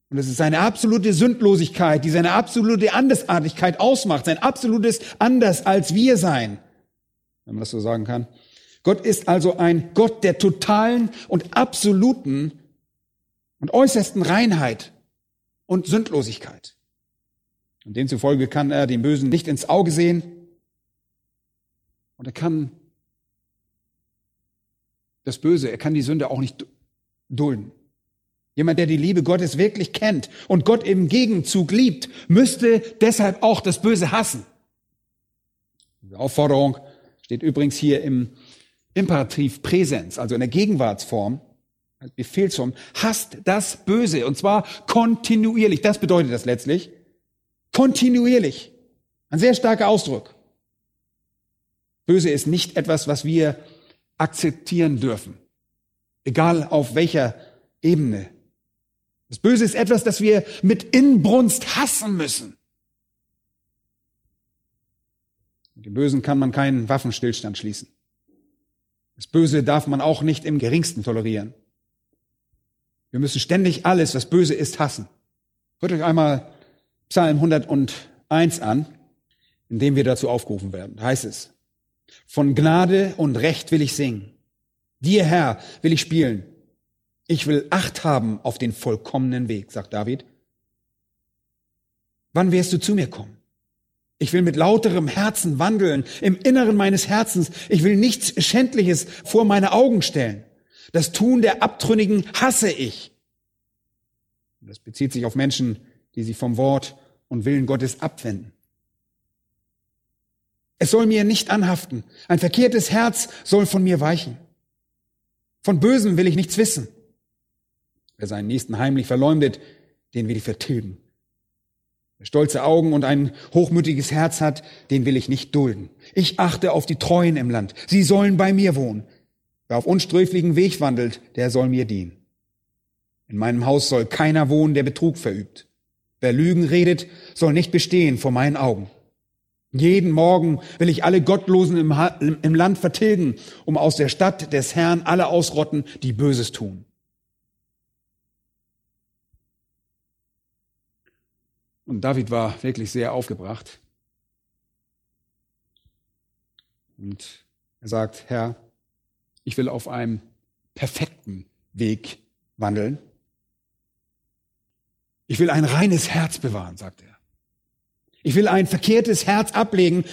Und es ist seine absolute Sündlosigkeit, die seine absolute Andersartigkeit ausmacht, sein absolutes Anders als wir sein, wenn man das so sagen kann. Gott ist also ein Gott der totalen und absoluten und äußersten Reinheit und Sündlosigkeit. Und demzufolge kann er dem Bösen nicht ins Auge sehen und er kann das Böse, er kann die Sünde auch nicht dulden. Jemand, der die Liebe Gottes wirklich kennt und Gott im Gegenzug liebt, müsste deshalb auch das Böse hassen. Die Aufforderung steht übrigens hier im Imperativ Präsens, also in der Gegenwartsform, als Befehlsform, hasst das Böse und zwar kontinuierlich. Das bedeutet das letztlich. Kontinuierlich. Ein sehr starker Ausdruck. Böse ist nicht etwas, was wir akzeptieren dürfen. Egal auf welcher Ebene. Das Böse ist etwas, das wir mit Inbrunst hassen müssen. Mit dem Bösen kann man keinen Waffenstillstand schließen. Das Böse darf man auch nicht im geringsten tolerieren. Wir müssen ständig alles, was böse ist, hassen. Hört euch einmal Psalm 101 an, in dem wir dazu aufgerufen werden. Da heißt es, von Gnade und Recht will ich singen. Dir, Herr, will ich spielen. Ich will Acht haben auf den vollkommenen Weg, sagt David. Wann wirst du zu mir kommen? Ich will mit lauterem Herzen wandeln, im Inneren meines Herzens. Ich will nichts Schändliches vor meine Augen stellen. Das Tun der Abtrünnigen hasse ich. Das bezieht sich auf Menschen, die sich vom Wort und Willen Gottes abwenden. Es soll mir nicht anhaften. Ein verkehrtes Herz soll von mir weichen. Von Bösen will ich nichts wissen. Wer seinen Nächsten heimlich verleumdet, den will ich vertilgen. Wer stolze Augen und ein hochmütiges Herz hat, den will ich nicht dulden. Ich achte auf die Treuen im Land. Sie sollen bei mir wohnen. Wer auf unsträflichen Weg wandelt, der soll mir dienen. In meinem Haus soll keiner wohnen, der Betrug verübt. Wer Lügen redet, soll nicht bestehen vor meinen Augen. Jeden Morgen will ich alle Gottlosen im, im Land vertilgen, um aus der Stadt des Herrn alle ausrotten, die Böses tun. Und David war wirklich sehr aufgebracht. Und er sagt, Herr, ich will auf einem perfekten Weg wandeln. Ich will ein reines Herz bewahren, sagt er. Ich will ein verkehrtes Herz ablegen.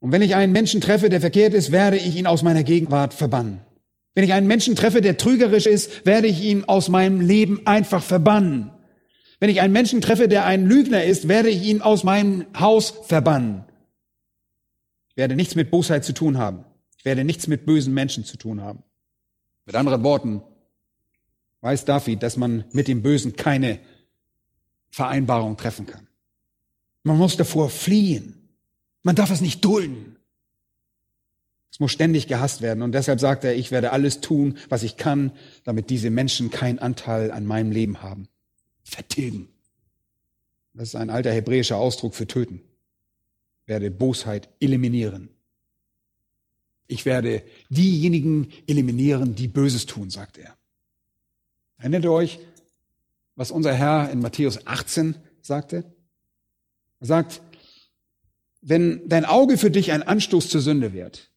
Und wenn ich einen Menschen treffe, der verkehrt ist, werde ich ihn aus meiner Gegenwart verbannen. Wenn ich einen Menschen treffe, der trügerisch ist, werde ich ihn aus meinem Leben einfach verbannen. Wenn ich einen Menschen treffe, der ein Lügner ist, werde ich ihn aus meinem Haus verbannen. Ich werde nichts mit Bosheit zu tun haben. Ich werde nichts mit bösen Menschen zu tun haben. Mit anderen Worten, weiß David, dass man mit dem Bösen keine Vereinbarung treffen kann. Man muss davor fliehen. Man darf es nicht dulden. Es muss ständig gehasst werden. Und deshalb sagt er, ich werde alles tun, was ich kann, damit diese Menschen keinen Anteil an meinem Leben haben. Vertilgen. Das ist ein alter hebräischer Ausdruck für töten. Ich werde Bosheit eliminieren. Ich werde diejenigen eliminieren, die Böses tun, sagt er. Erinnert ihr euch, was unser Herr in Matthäus 18 sagte? Er sagt, wenn dein Auge für dich ein Anstoß zur Sünde wird,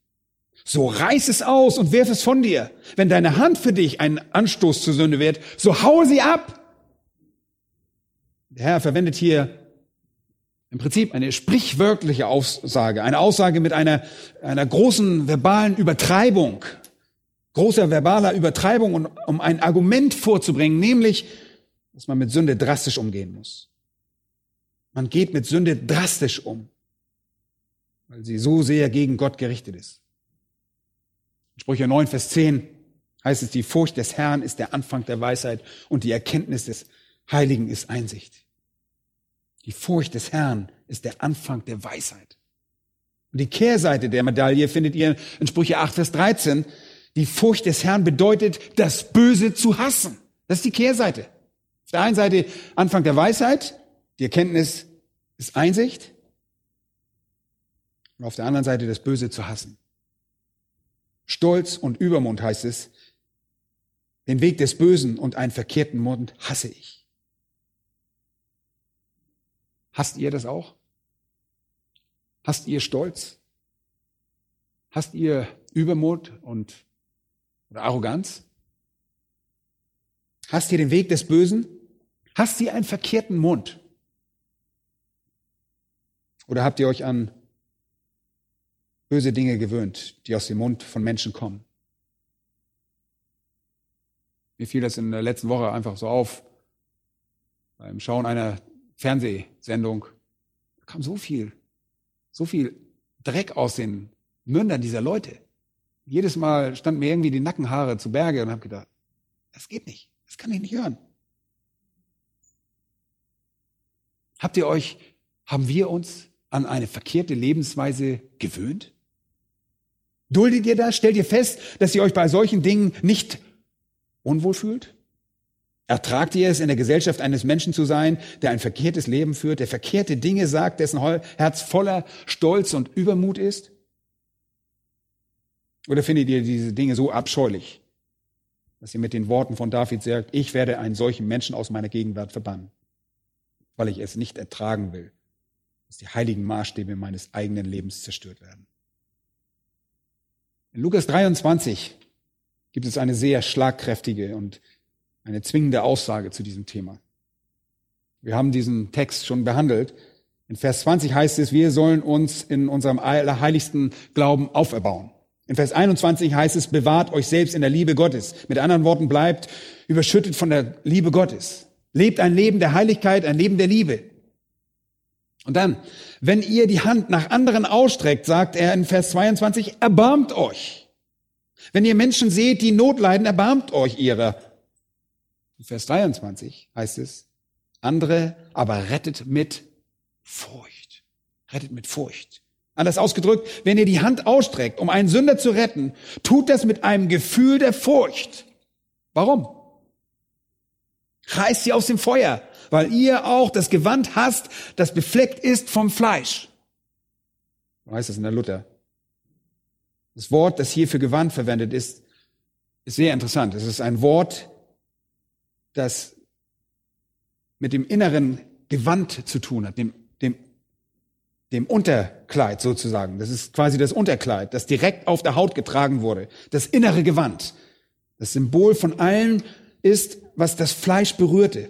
so reiß es aus und wirf es von dir. Wenn deine Hand für dich ein Anstoß zur Sünde wird, so hau sie ab. Der Herr verwendet hier im Prinzip eine sprichwörtliche Aussage, eine Aussage mit einer, einer großen verbalen Übertreibung, großer verbaler Übertreibung, um ein Argument vorzubringen, nämlich, dass man mit Sünde drastisch umgehen muss. Man geht mit Sünde drastisch um, weil sie so sehr gegen Gott gerichtet ist. In Sprüche 9, Vers 10 heißt es, die Furcht des Herrn ist der Anfang der Weisheit und die Erkenntnis des Heiligen ist Einsicht. Die Furcht des Herrn ist der Anfang der Weisheit. Und die Kehrseite der Medaille findet ihr in Sprüche 8, Vers 13. Die Furcht des Herrn bedeutet, das Böse zu hassen. Das ist die Kehrseite. Auf der einen Seite Anfang der Weisheit, die Erkenntnis ist Einsicht. Und auf der anderen Seite das Böse zu hassen. Stolz und Übermund heißt es, den Weg des Bösen und einen verkehrten Mund hasse ich. Hasst ihr das auch? Hasst ihr Stolz? Hasst ihr Übermut und oder Arroganz? Hasst ihr den Weg des Bösen? Hasst ihr einen verkehrten Mund? Oder habt ihr euch an böse Dinge gewöhnt, die aus dem Mund von Menschen kommen? Mir fiel das in der letzten Woche einfach so auf, beim Schauen einer Fernsehsendung. Da kam so viel, so viel Dreck aus den Mündern dieser Leute. Jedes Mal standen mir irgendwie die Nackenhaare zu Berge und habe gedacht, das geht nicht, das kann ich nicht hören. Habt ihr euch, haben wir uns an eine verkehrte Lebensweise gewöhnt? Duldet ihr das? Stellt ihr fest, dass ihr euch bei solchen Dingen nicht unwohl fühlt? Ertragt ihr es, in der Gesellschaft eines Menschen zu sein, der ein verkehrtes Leben führt, der verkehrte Dinge sagt, dessen Herz voller Stolz und Übermut ist? Oder findet ihr diese Dinge so abscheulich, dass ihr mit den Worten von David sagt, ich werde einen solchen Menschen aus meiner Gegenwart verbannen, weil ich es nicht ertragen will, dass die heiligen Maßstäbe meines eigenen Lebens zerstört werden? In Lukas 23 gibt es eine sehr schlagkräftige und eine zwingende Aussage zu diesem Thema. Wir haben diesen Text schon behandelt. In Vers 20 heißt es, wir sollen uns in unserem allerheiligsten Glauben auferbauen. In Vers 21 heißt es, bewahrt euch selbst in der Liebe Gottes. Mit anderen Worten, bleibt überschüttet von der Liebe Gottes. Lebt ein Leben der Heiligkeit, ein Leben der Liebe. Und dann, wenn ihr die Hand nach anderen ausstreckt, sagt er in Vers 22, erbarmt euch. Wenn ihr Menschen seht, die Not leiden, erbarmt euch ihrer. Vers 23 heißt es, andere aber rettet mit Furcht. Rettet mit Furcht. Anders ausgedrückt, wenn ihr die Hand ausstreckt, um einen Sünder zu retten, tut das mit einem Gefühl der Furcht. Warum? Reißt sie aus dem Feuer, weil ihr auch das Gewand hasst, das befleckt ist vom Fleisch. So heißt es in der Luther. Das Wort, das hier für Gewand verwendet ist, ist sehr interessant. Es ist ein Wort, das mit dem inneren Gewand zu tun hat, dem, dem, dem Unterkleid sozusagen. Das ist quasi das Unterkleid, das direkt auf der Haut getragen wurde. Das innere Gewand. Das Symbol von allem ist, was das Fleisch berührte.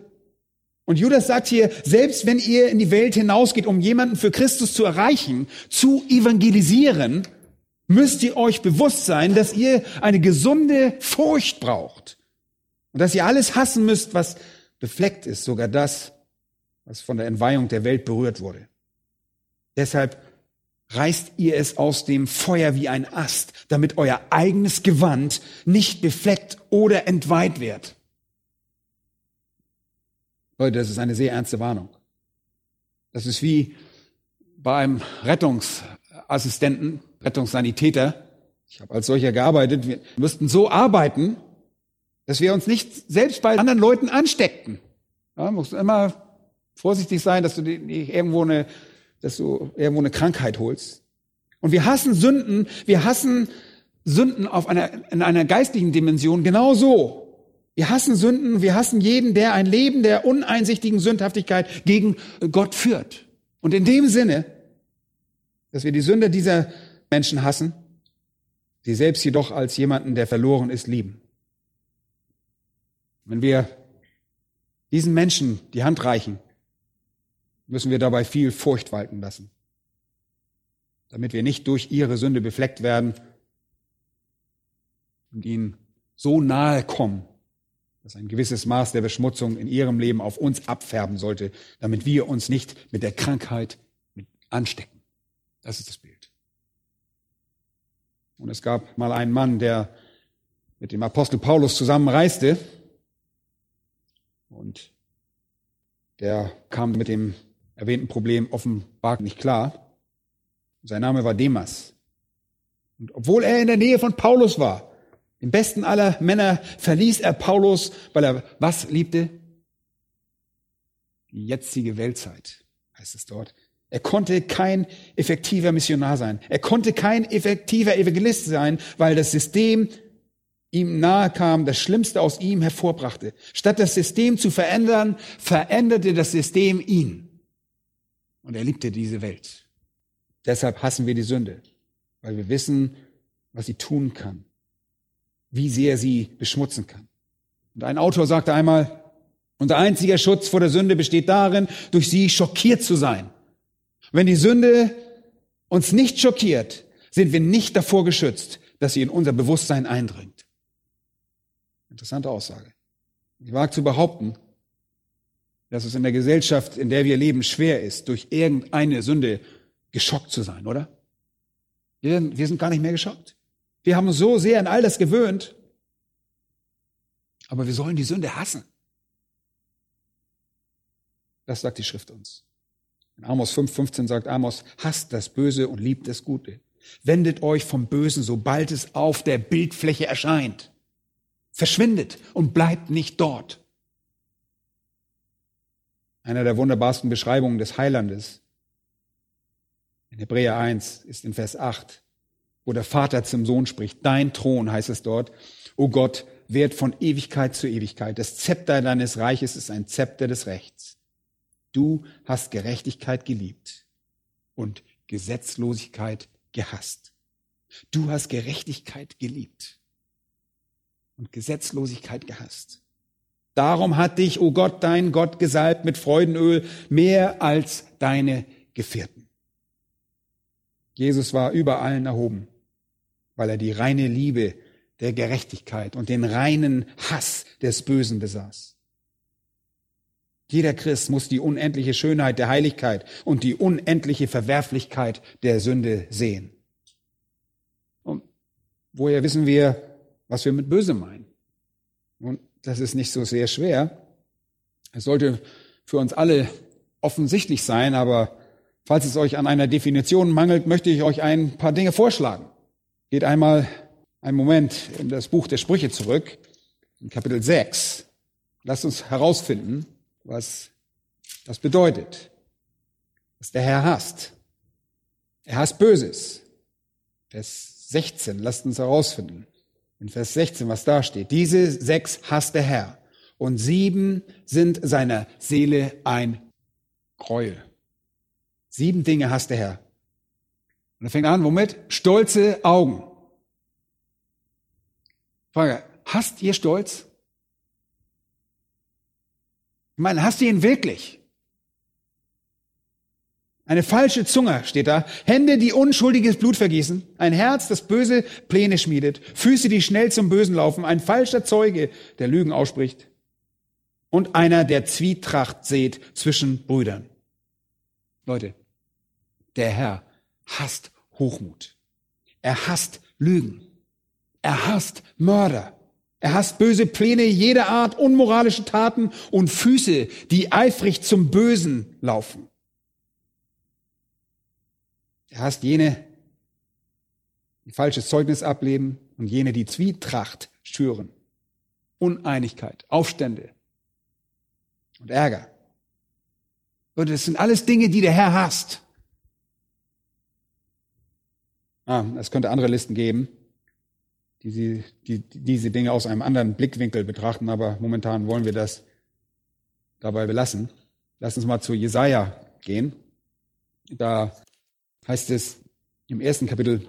Und Judas sagt hier, selbst wenn ihr in die Welt hinausgeht, um jemanden für Christus zu erreichen, zu evangelisieren, müsst ihr euch bewusst sein, dass ihr eine gesunde Furcht braucht. Und dass ihr alles hassen müsst, was befleckt ist, sogar das, was von der Entweihung der Welt berührt wurde. Deshalb reißt ihr es aus dem Feuer wie ein Ast, damit euer eigenes Gewand nicht befleckt oder entweiht wird. Leute, das ist eine sehr ernste Warnung. Das ist wie bei einem Rettungsassistenten, Rettungssanitäter. Ich habe als solcher gearbeitet. Wir müssten so arbeiten, dass wir uns nicht selbst bei anderen Leuten ansteckten. Ja, musst immer vorsichtig sein, dass du nicht irgendwo eine, dass du irgendwo eine Krankheit holst. Und wir hassen Sünden, wir hassen Sünden auf einer, in einer geistlichen Dimension genauso. Wir hassen Sünden, wir hassen jeden, der ein Leben der uneinsichtigen Sündhaftigkeit gegen Gott führt. Und in dem Sinne, dass wir die Sünde dieser Menschen hassen, sie selbst jedoch als jemanden, der verloren ist, lieben. Wenn wir diesen Menschen die Hand reichen, müssen wir dabei viel Furcht walten lassen, damit wir nicht durch ihre Sünde befleckt werden und ihnen so nahe kommen, dass ein gewisses Maß der Beschmutzung in ihrem Leben auf uns abfärben sollte, damit wir uns nicht mit der Krankheit anstecken. Das ist das Bild. Und es gab mal einen Mann, der mit dem Apostel Paulus zusammenreiste und der kam mit dem erwähnten Problem offenbar nicht klar. Sein Name war Demas. Und obwohl er in der Nähe von Paulus war, im besten aller Männer, verließ er Paulus, weil er was liebte? Die jetzige Weltzeit, heißt es dort. Er konnte kein effektiver Missionar sein. Er konnte kein effektiver Evangelist sein, weil das System ihm nahe kam, das Schlimmste aus ihm hervorbrachte. Statt das System zu verändern, veränderte das System ihn. Und er liebte diese Welt. Deshalb hassen wir die Sünde, weil wir wissen, was sie tun kann, wie sehr sie beschmutzen kann. Und ein Autor sagte einmal, unser einziger Schutz vor der Sünde besteht darin, durch sie schockiert zu sein. Wenn die Sünde uns nicht schockiert, sind wir nicht davor geschützt, dass sie in unser Bewusstsein eindringt. Interessante Aussage. Ich wage zu behaupten, dass es in der Gesellschaft, in der wir leben, schwer ist, durch irgendeine Sünde geschockt zu sein, oder? Wir, wir sind gar nicht mehr geschockt. Wir haben uns so sehr an all das gewöhnt, aber wir sollen die Sünde hassen. Das sagt die Schrift uns. In Amos 5,15 sagt Amos, hasst das Böse und liebt das Gute. Wendet euch vom Bösen, sobald es auf der Bildfläche erscheint. Verschwindet und bleibt nicht dort. Einer der wunderbarsten Beschreibungen des Heilandes in Hebräer 1 ist in Vers 8, wo der Vater zum Sohn spricht. Dein Thron heißt es dort. O Gott, wert von Ewigkeit zu Ewigkeit. Das Zepter deines Reiches ist ein Zepter des Rechts. Du hast Gerechtigkeit geliebt und Gesetzlosigkeit gehasst. Du hast Gerechtigkeit geliebt und Gesetzlosigkeit gehasst. Darum hat dich, o oh Gott, dein Gott gesalbt mit Freudenöl mehr als deine Gefährten. Jesus war über allen erhoben, weil er die reine Liebe der Gerechtigkeit und den reinen Hass des Bösen besaß. Jeder Christ muss die unendliche Schönheit der Heiligkeit und die unendliche Verwerflichkeit der Sünde sehen. Und woher wissen wir, was wir mit böse meinen. Und das ist nicht so sehr schwer. Es sollte für uns alle offensichtlich sein, aber falls es euch an einer Definition mangelt, möchte ich euch ein paar Dinge vorschlagen. Geht einmal einen Moment in das Buch der Sprüche zurück, in Kapitel 6. Lasst uns herausfinden, was das bedeutet, was der Herr hasst. Er hasst Böses. Vers 16, lasst uns herausfinden in Vers 16, was da steht. Diese sechs hasst der Herr und sieben sind seiner Seele ein Gräuel. Sieben Dinge hasst der Herr. Und er fängt an, womit? Stolze Augen. Frage, hasst ihr Stolz? Ich meine, hasst ihr ihn wirklich? Eine falsche Zunge steht da. Hände, die unschuldiges Blut vergießen. Ein Herz, das böse Pläne schmiedet. Füße, die schnell zum Bösen laufen. Ein falscher Zeuge, der Lügen ausspricht. Und einer, der Zwietracht sät zwischen Brüdern. Leute, der Herr hasst Hochmut. Er hasst Lügen. Er hasst Mörder. Er hasst böse Pläne jeder Art, unmoralische Taten und Füße, die eifrig zum Bösen laufen. Er hasst jene, die falsches Zeugnis ableben und jene, die Zwietracht schüren. Uneinigkeit, Aufstände und Ärger. Und das sind alles Dinge, die der Herr hasst. Ah, es könnte andere Listen geben die, sie, die, die diese Dinge aus einem anderen Blickwinkel betrachten, aber momentan wollen wir das dabei belassen. Lass uns mal zu Jesaja gehen. Da heißt es im ersten Kapitel,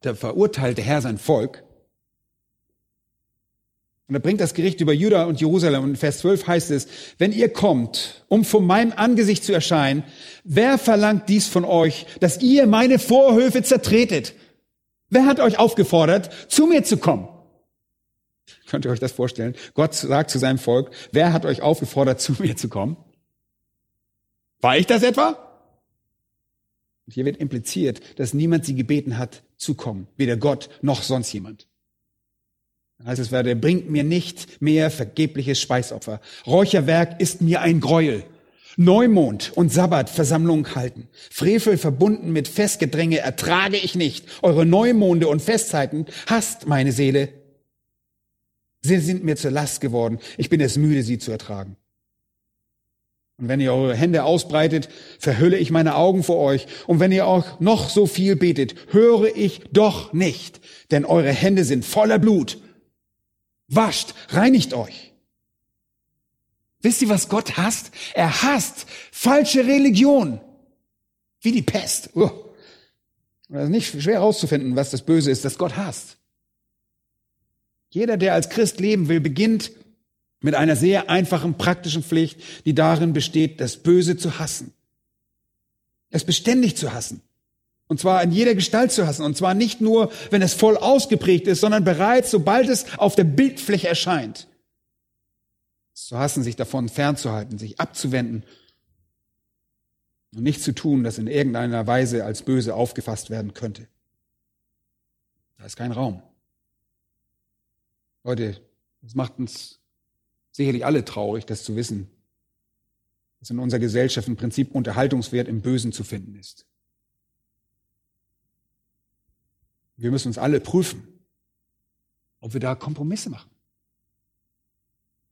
da verurteilte Herr sein Volk. Und er bringt das Gericht über Juda und Jerusalem. Und in Vers 12 heißt es, wenn ihr kommt, um vor meinem Angesicht zu erscheinen, wer verlangt dies von euch, dass ihr meine Vorhöfe zertretet? Wer hat euch aufgefordert, zu mir zu kommen? Könnt ihr euch das vorstellen? Gott sagt zu seinem Volk, wer hat euch aufgefordert, [LAUGHS] zu mir zu kommen? War ich das etwa? Und hier wird impliziert, dass niemand sie gebeten hat, zu kommen. Weder Gott noch sonst jemand. Heißt es werde, bringt mir nicht mehr vergebliches Speisopfer. Räucherwerk ist mir ein Gräuel. Neumond und Sabbat Versammlung halten. Frevel verbunden mit Festgedränge ertrage ich nicht. Eure Neumonde und Festzeiten hasst meine Seele. Sie sind mir zur Last geworden. Ich bin es müde, sie zu ertragen. Und wenn ihr eure Hände ausbreitet, verhülle ich meine Augen vor euch. Und wenn ihr auch noch so viel betet, höre ich doch nicht. Denn eure Hände sind voller Blut. Wascht, reinigt euch. Wisst ihr, was Gott hasst? Er hasst falsche Religion. Wie die Pest. Das ist nicht schwer herauszufinden, was das Böse ist, das Gott hasst. Jeder, der als Christ leben will, beginnt mit einer sehr einfachen praktischen Pflicht, die darin besteht, das Böse zu hassen. Es beständig zu hassen. Und zwar in jeder Gestalt zu hassen. Und zwar nicht nur, wenn es voll ausgeprägt ist, sondern bereits, sobald es auf der Bildfläche erscheint zu hassen, sich davon fernzuhalten, sich abzuwenden und nicht zu tun, das in irgendeiner Weise als böse aufgefasst werden könnte. Da ist kein Raum. Leute, das macht uns sicherlich alle traurig, das zu wissen, dass in unserer Gesellschaft im Prinzip Unterhaltungswert im Bösen zu finden ist. Wir müssen uns alle prüfen, ob wir da Kompromisse machen.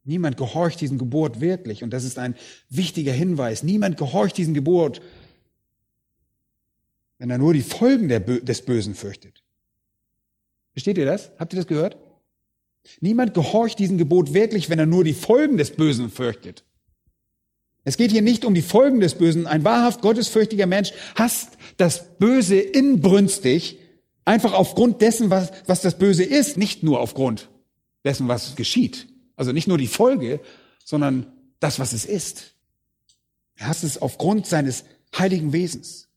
Niemand gehorcht diesem Gebot wirklich. Und das ist ein wichtiger Hinweis. Niemand gehorcht diesem Gebot, wenn er nur die Folgen des Bösen fürchtet. Versteht ihr das? Habt ihr das gehört? Niemand gehorcht diesem Gebot wirklich, wenn er nur die Folgen des Bösen fürchtet. Es geht hier nicht um die Folgen des Bösen. Ein wahrhaft gottesfürchtiger Mensch hasst das Böse inbrünstig, einfach aufgrund dessen, was, was das Böse ist, nicht nur aufgrund dessen, was geschieht. Also nicht nur die Folge, sondern das, was es ist. Er hasst es aufgrund seines heiligen Wesens.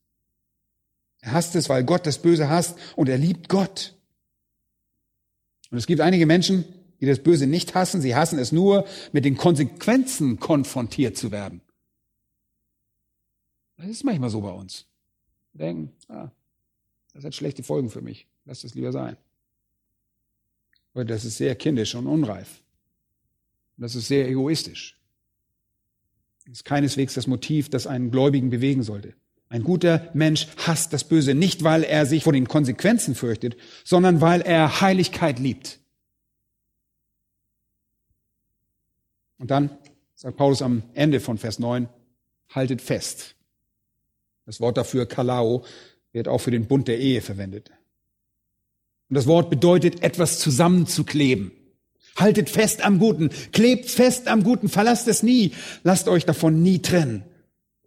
Er hasst es, weil Gott das Böse hasst und er liebt Gott. Und es gibt einige Menschen, die das Böse nicht hassen. Sie hassen es nur, mit den Konsequenzen konfrontiert zu werden. Das ist manchmal so bei uns. Wir denken, ah, das hat schlechte Folgen für mich. Lass das lieber sein. Aber das ist sehr kindisch und unreif. Das ist sehr egoistisch. Das ist keineswegs das Motiv, das einen Gläubigen bewegen sollte. Ein guter Mensch hasst das Böse nicht, weil er sich vor den Konsequenzen fürchtet, sondern weil er Heiligkeit liebt. Und dann sagt Paulus am Ende von Vers 9, haltet fest. Das Wort dafür, Kalao, wird auch für den Bund der Ehe verwendet. Und das Wort bedeutet, etwas zusammenzukleben. Haltet fest am Guten, klebt fest am Guten, verlasst es nie, lasst euch davon nie trennen.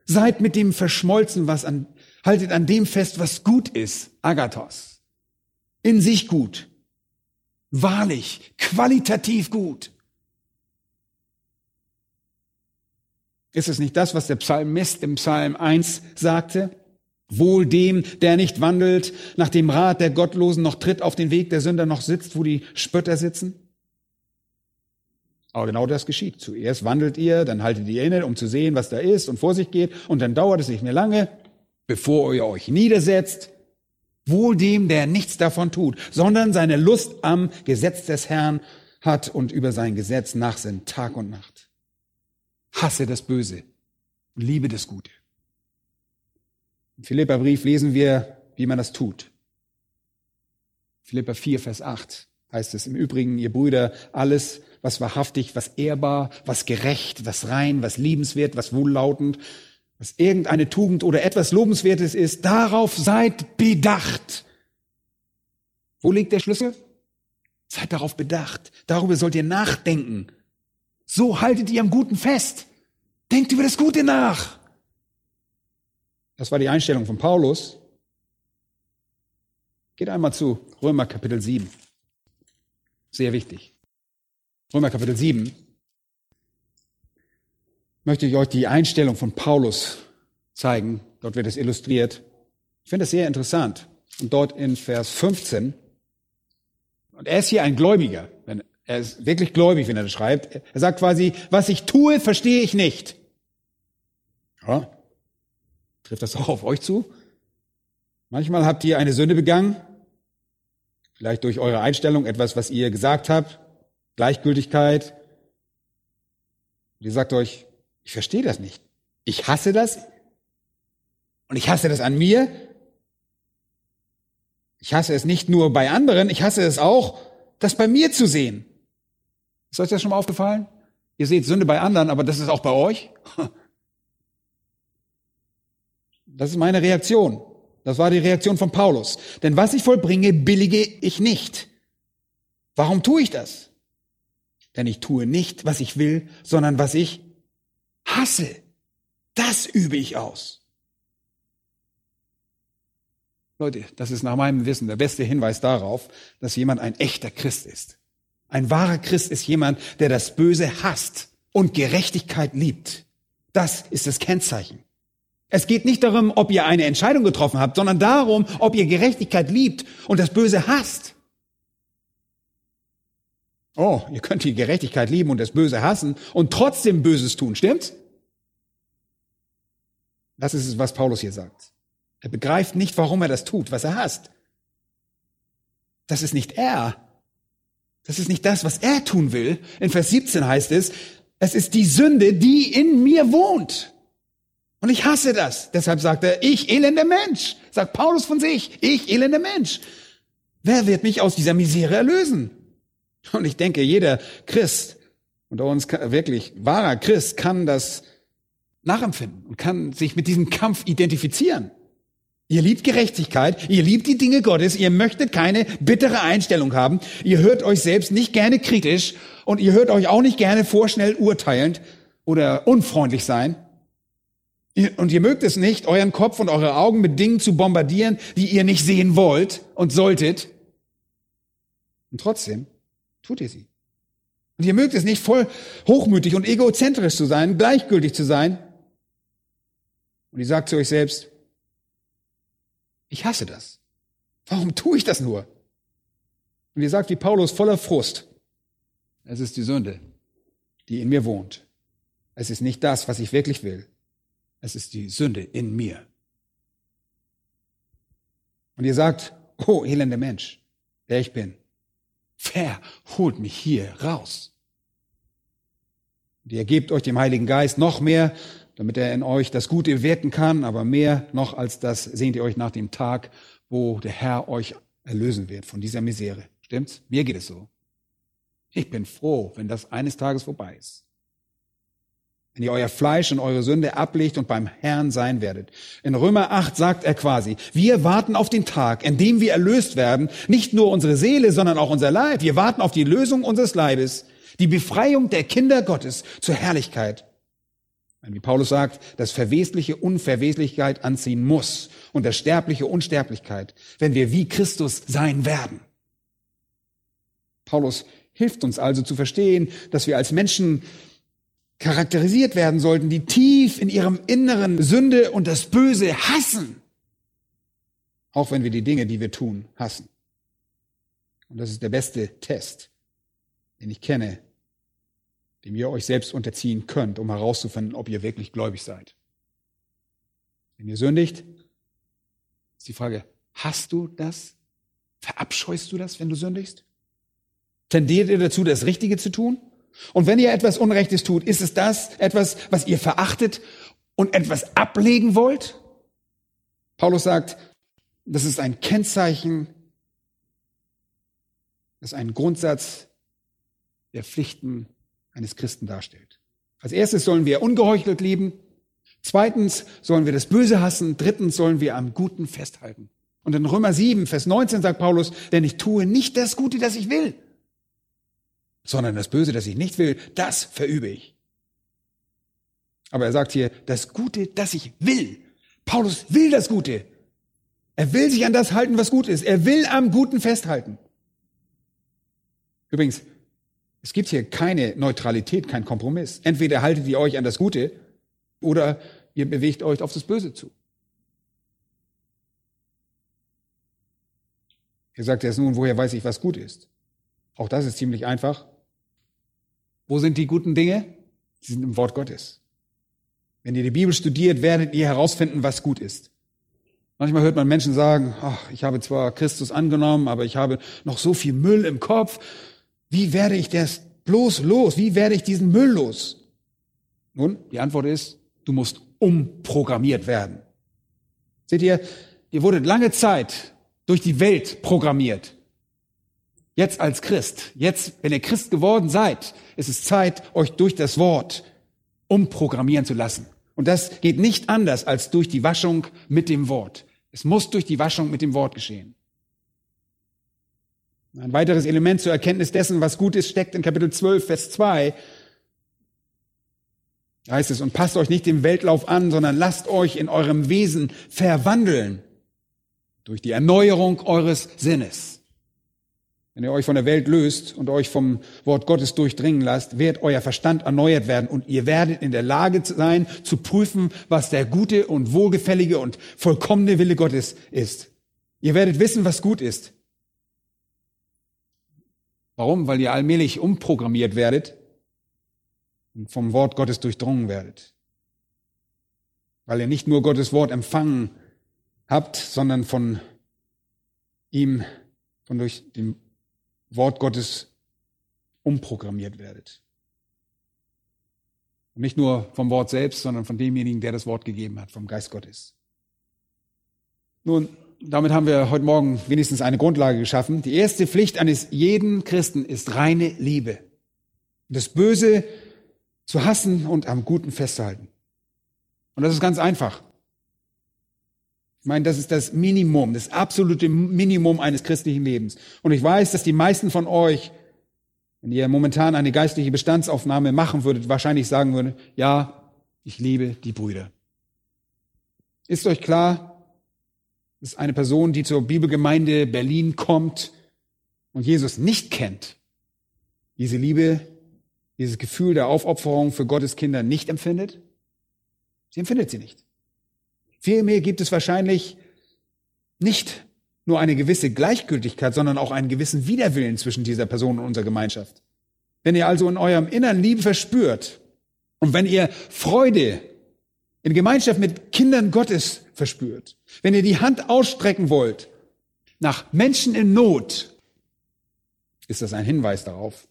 Seid mit dem verschmolzen, was an, haltet an dem fest, was gut ist, Agathos. In sich gut. Wahrlich, qualitativ gut. Ist es nicht das, was der Psalmist im Psalm 1 sagte? Wohl dem, der nicht wandelt nach dem Rat der Gottlosen, noch tritt auf den Weg der Sünder, noch sitzt, wo die Spötter sitzen? Aber genau das geschieht. Zuerst wandelt ihr, dann haltet ihr inne, um zu sehen, was da ist und vor sich geht. Und dann dauert es nicht mehr lange, bevor ihr euch niedersetzt. Wohl dem, der nichts davon tut, sondern seine Lust am Gesetz des Herrn hat und über sein Gesetz nachsinnt, Tag und Nacht. Hasse das Böse und liebe das Gute. Im Philipperbrief lesen wir, wie man das tut. Philipper 4, Vers 8 heißt es im Übrigen, ihr Brüder, alles, was wahrhaftig, was ehrbar, was gerecht, was rein, was liebenswert, was wohllautend, was irgendeine Tugend oder etwas Lobenswertes ist, darauf seid bedacht. Wo liegt der Schlüssel? Seid darauf bedacht. Darüber sollt ihr nachdenken. So haltet ihr am Guten fest. Denkt über das Gute nach. Das war die Einstellung von Paulus. Geht einmal zu Römer Kapitel 7. Sehr wichtig. Römer Kapitel 7 möchte ich euch die Einstellung von Paulus zeigen. Dort wird es illustriert. Ich finde es sehr interessant. Und dort in Vers 15, und er ist hier ein Gläubiger, er ist wirklich gläubig, wenn er das schreibt. Er sagt quasi, was ich tue, verstehe ich nicht. Ja, trifft das [LAUGHS] auch auf euch zu? Manchmal habt ihr eine Sünde begangen, vielleicht durch eure Einstellung, etwas, was ihr gesagt habt, Gleichgültigkeit. Und ihr sagt euch, ich verstehe das nicht. Ich hasse das und ich hasse das an mir. Ich hasse es nicht nur bei anderen, ich hasse es auch, das bei mir zu sehen. Ist euch das schon mal aufgefallen? Ihr seht Sünde bei anderen, aber das ist auch bei euch? [LAUGHS] Das ist meine Reaktion. Das war die Reaktion von Paulus. Denn was ich vollbringe, billige ich nicht. Warum tue ich das? Denn ich tue nicht, was ich will, sondern was ich hasse. Das übe ich aus. Leute, das ist nach meinem Wissen der beste Hinweis darauf, dass jemand ein echter Christ ist. Ein wahrer Christ ist jemand, der das Böse hasst und Gerechtigkeit liebt. Das ist das Kennzeichen. Es geht nicht darum, ob ihr eine Entscheidung getroffen habt, sondern darum, ob ihr Gerechtigkeit liebt und das Böse hasst. Oh, ihr könnt die Gerechtigkeit lieben und das Böse hassen und trotzdem Böses tun, stimmt's? Das ist es, was Paulus hier sagt. Er begreift nicht, warum er das tut, was er hasst. Das ist nicht er. Das ist nicht das, was er tun will. In Vers 17 heißt es, es ist die Sünde, die in mir wohnt. Und ich hasse das. Deshalb sagt er, ich elender Mensch. Sagt Paulus von sich, ich elender Mensch. Wer wird mich aus dieser Misere erlösen? Und ich denke, jeder Christ, unter uns wirklich wahrer Christ, kann das nachempfinden und kann sich mit diesem Kampf identifizieren. Ihr liebt Gerechtigkeit, ihr liebt die Dinge Gottes, ihr möchtet keine bittere Einstellung haben, ihr hört euch selbst nicht gerne kritisch und ihr hört euch auch nicht gerne vorschnell urteilend oder unfreundlich sein. Und ihr mögt es nicht, euren Kopf und eure Augen mit Dingen zu bombardieren, die ihr nicht sehen wollt und solltet. Und trotzdem tut ihr sie. Und ihr mögt es nicht, voll hochmütig und egozentrisch zu sein, gleichgültig zu sein. Und ihr sagt zu euch selbst, ich hasse das. Warum tue ich das nur? Und ihr sagt wie Paulus voller Frust, es ist die Sünde, die in mir wohnt. Es ist nicht das, was ich wirklich will. Es ist die Sünde in mir. Und ihr sagt, oh elender Mensch, der ich bin, wer holt mich hier raus? Und ihr gebt euch dem Heiligen Geist noch mehr, damit er in euch das Gute wirken kann, aber mehr noch als das sehnt ihr euch nach dem Tag, wo der Herr euch erlösen wird von dieser Misere. Stimmt's? Mir geht es so. Ich bin froh, wenn das eines Tages vorbei ist. Wenn ihr euer Fleisch und eure Sünde ablegt und beim Herrn sein werdet. In Römer 8 sagt er quasi, wir warten auf den Tag, in dem wir erlöst werden, nicht nur unsere Seele, sondern auch unser Leib. Wir warten auf die Lösung unseres Leibes, die Befreiung der Kinder Gottes zur Herrlichkeit. Wie Paulus sagt, das Verwesliche Unverweslichkeit anziehen muss und das Sterbliche Unsterblichkeit, wenn wir wie Christus sein werden. Paulus hilft uns also zu verstehen, dass wir als Menschen charakterisiert werden sollten, die tief in ihrem Inneren Sünde und das Böse hassen. Auch wenn wir die Dinge, die wir tun, hassen. Und das ist der beste Test, den ich kenne, dem ihr euch selbst unterziehen könnt, um herauszufinden, ob ihr wirklich gläubig seid. Wenn ihr sündigt, ist die Frage, hast du das? Verabscheust du das, wenn du sündigst? Tendiert ihr dazu, das Richtige zu tun? Und wenn ihr etwas Unrechtes tut, ist es das etwas, was ihr verachtet und etwas ablegen wollt? Paulus sagt, das ist ein Kennzeichen, das einen Grundsatz der Pflichten eines Christen darstellt. Als erstes sollen wir ungeheuchelt lieben. Zweitens sollen wir das Böse hassen. Drittens sollen wir am Guten festhalten. Und in Römer 7, Vers 19 sagt Paulus, denn ich tue nicht das Gute, das ich will, sondern das Böse, das ich nicht will, das verübe ich. Aber er sagt hier, das Gute, das ich will. Paulus will das Gute. Er will sich an das halten, was gut ist. Er will am Guten festhalten. Übrigens, es gibt hier keine Neutralität, kein Kompromiss. Entweder haltet ihr euch an das Gute oder ihr bewegt euch auf das Böse zu. Er sagt jetzt nun, woher weiß ich, was gut ist? Auch das ist ziemlich einfach. Wo sind die guten Dinge? Sie sind im Wort Gottes. Wenn ihr die Bibel studiert, werdet ihr herausfinden, was gut ist. Manchmal hört man Menschen sagen, ach, ich habe zwar Christus angenommen, aber ich habe noch so viel Müll im Kopf. Wie werde ich das bloß los? Wie werde ich diesen Müll los? Nun, die Antwort ist, du musst umprogrammiert werden. Seht ihr, ihr wurdet lange Zeit durch die Welt programmiert. Jetzt als Christ, jetzt, wenn ihr Christ geworden seid, ist es Zeit, euch durch das Wort umprogrammieren zu lassen. Und das geht nicht anders als durch die Waschung mit dem Wort. Es muss durch die Waschung mit dem Wort geschehen. Ein weiteres Element zur Erkenntnis dessen, was gut ist, steckt in Kapitel 12, Vers 2. Da heißt es, und passt euch nicht dem Weltlauf an, sondern lasst euch in eurem Wesen verwandeln durch die Erneuerung eures Sinnes. Wenn ihr euch von der Welt löst und euch vom Wort Gottes durchdringen lasst, wird euer Verstand erneuert werden und ihr werdet in der Lage sein, zu prüfen, was der gute und wohlgefällige und vollkommene Wille Gottes ist. Ihr werdet wissen, was gut ist. Warum? Weil ihr allmählich umprogrammiert werdet und vom Wort Gottes durchdrungen werdet. Weil ihr nicht nur Gottes Wort empfangen habt, sondern von ihm, von durch dem Wort Gottes umprogrammiert werdet. Und nicht nur vom Wort selbst, sondern von demjenigen, der das Wort gegeben hat, vom Geist Gottes. Nun, damit haben wir heute Morgen wenigstens eine Grundlage geschaffen. Die erste Pflicht eines jeden Christen ist reine Liebe. Das Böse zu hassen und am Guten festzuhalten. Und das ist ganz einfach. Ich meine, das ist das Minimum, das absolute Minimum eines christlichen Lebens. Und ich weiß, dass die meisten von euch, wenn ihr momentan eine geistliche Bestandsaufnahme machen würdet, wahrscheinlich sagen würden, ja, ich liebe die Brüder. Ist euch klar, das ist eine Person, die zur Bibelgemeinde Berlin kommt und Jesus nicht kennt. Diese Liebe, dieses Gefühl der Aufopferung für Gottes Kinder nicht empfindet. Sie empfindet sie nicht. Vielmehr gibt es wahrscheinlich nicht nur eine gewisse Gleichgültigkeit, sondern auch einen gewissen Widerwillen zwischen dieser Person und unserer Gemeinschaft. Wenn ihr also in eurem Innern Liebe verspürt und wenn ihr Freude in Gemeinschaft mit Kindern Gottes verspürt, wenn ihr die Hand ausstrecken wollt nach Menschen in Not, ist das ein Hinweis darauf,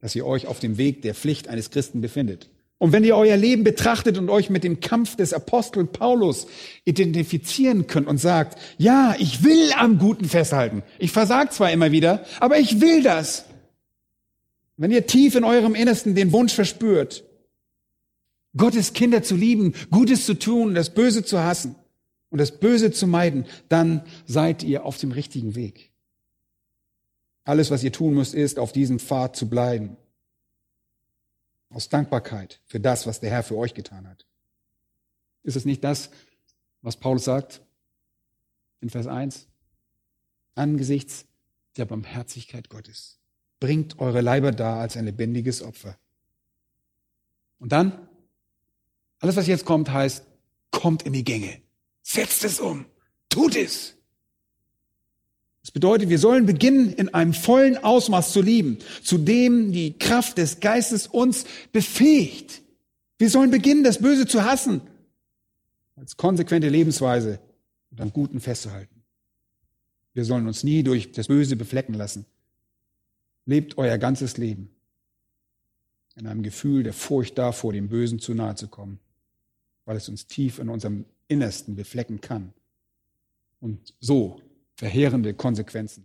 dass ihr euch auf dem Weg der Pflicht eines Christen befindet. Und wenn ihr euer Leben betrachtet und euch mit dem Kampf des Apostel Paulus identifizieren könnt und sagt, ja, ich will am Guten festhalten. Ich versag zwar immer wieder, aber ich will das. Wenn ihr tief in eurem Innersten den Wunsch verspürt, Gottes Kinder zu lieben, Gutes zu tun, das Böse zu hassen und das Böse zu meiden, dann seid ihr auf dem richtigen Weg. Alles, was ihr tun müsst, ist, auf diesem Pfad zu bleiben. Aus Dankbarkeit für das, was der Herr für euch getan hat. Ist es nicht das, was Paulus sagt in Vers 1? Angesichts der Barmherzigkeit Gottes. Bringt eure Leiber dar als ein lebendiges Opfer. Und dann alles, was jetzt kommt, heißt, kommt in die Gänge. Setzt es um. Tut es. Das bedeutet, wir sollen beginnen, in einem vollen Ausmaß zu lieben, zu dem die Kraft des Geistes uns befähigt. Wir sollen beginnen, das Böse zu hassen, als konsequente Lebensweise und am Guten festzuhalten. Wir sollen uns nie durch das Böse beflecken lassen. lebt euer ganzes Leben in einem Gefühl der Furcht davor, dem Bösen zu nahe zu kommen, weil es uns tief in unserem Innersten beflecken kann und so verheerende Konsequenzen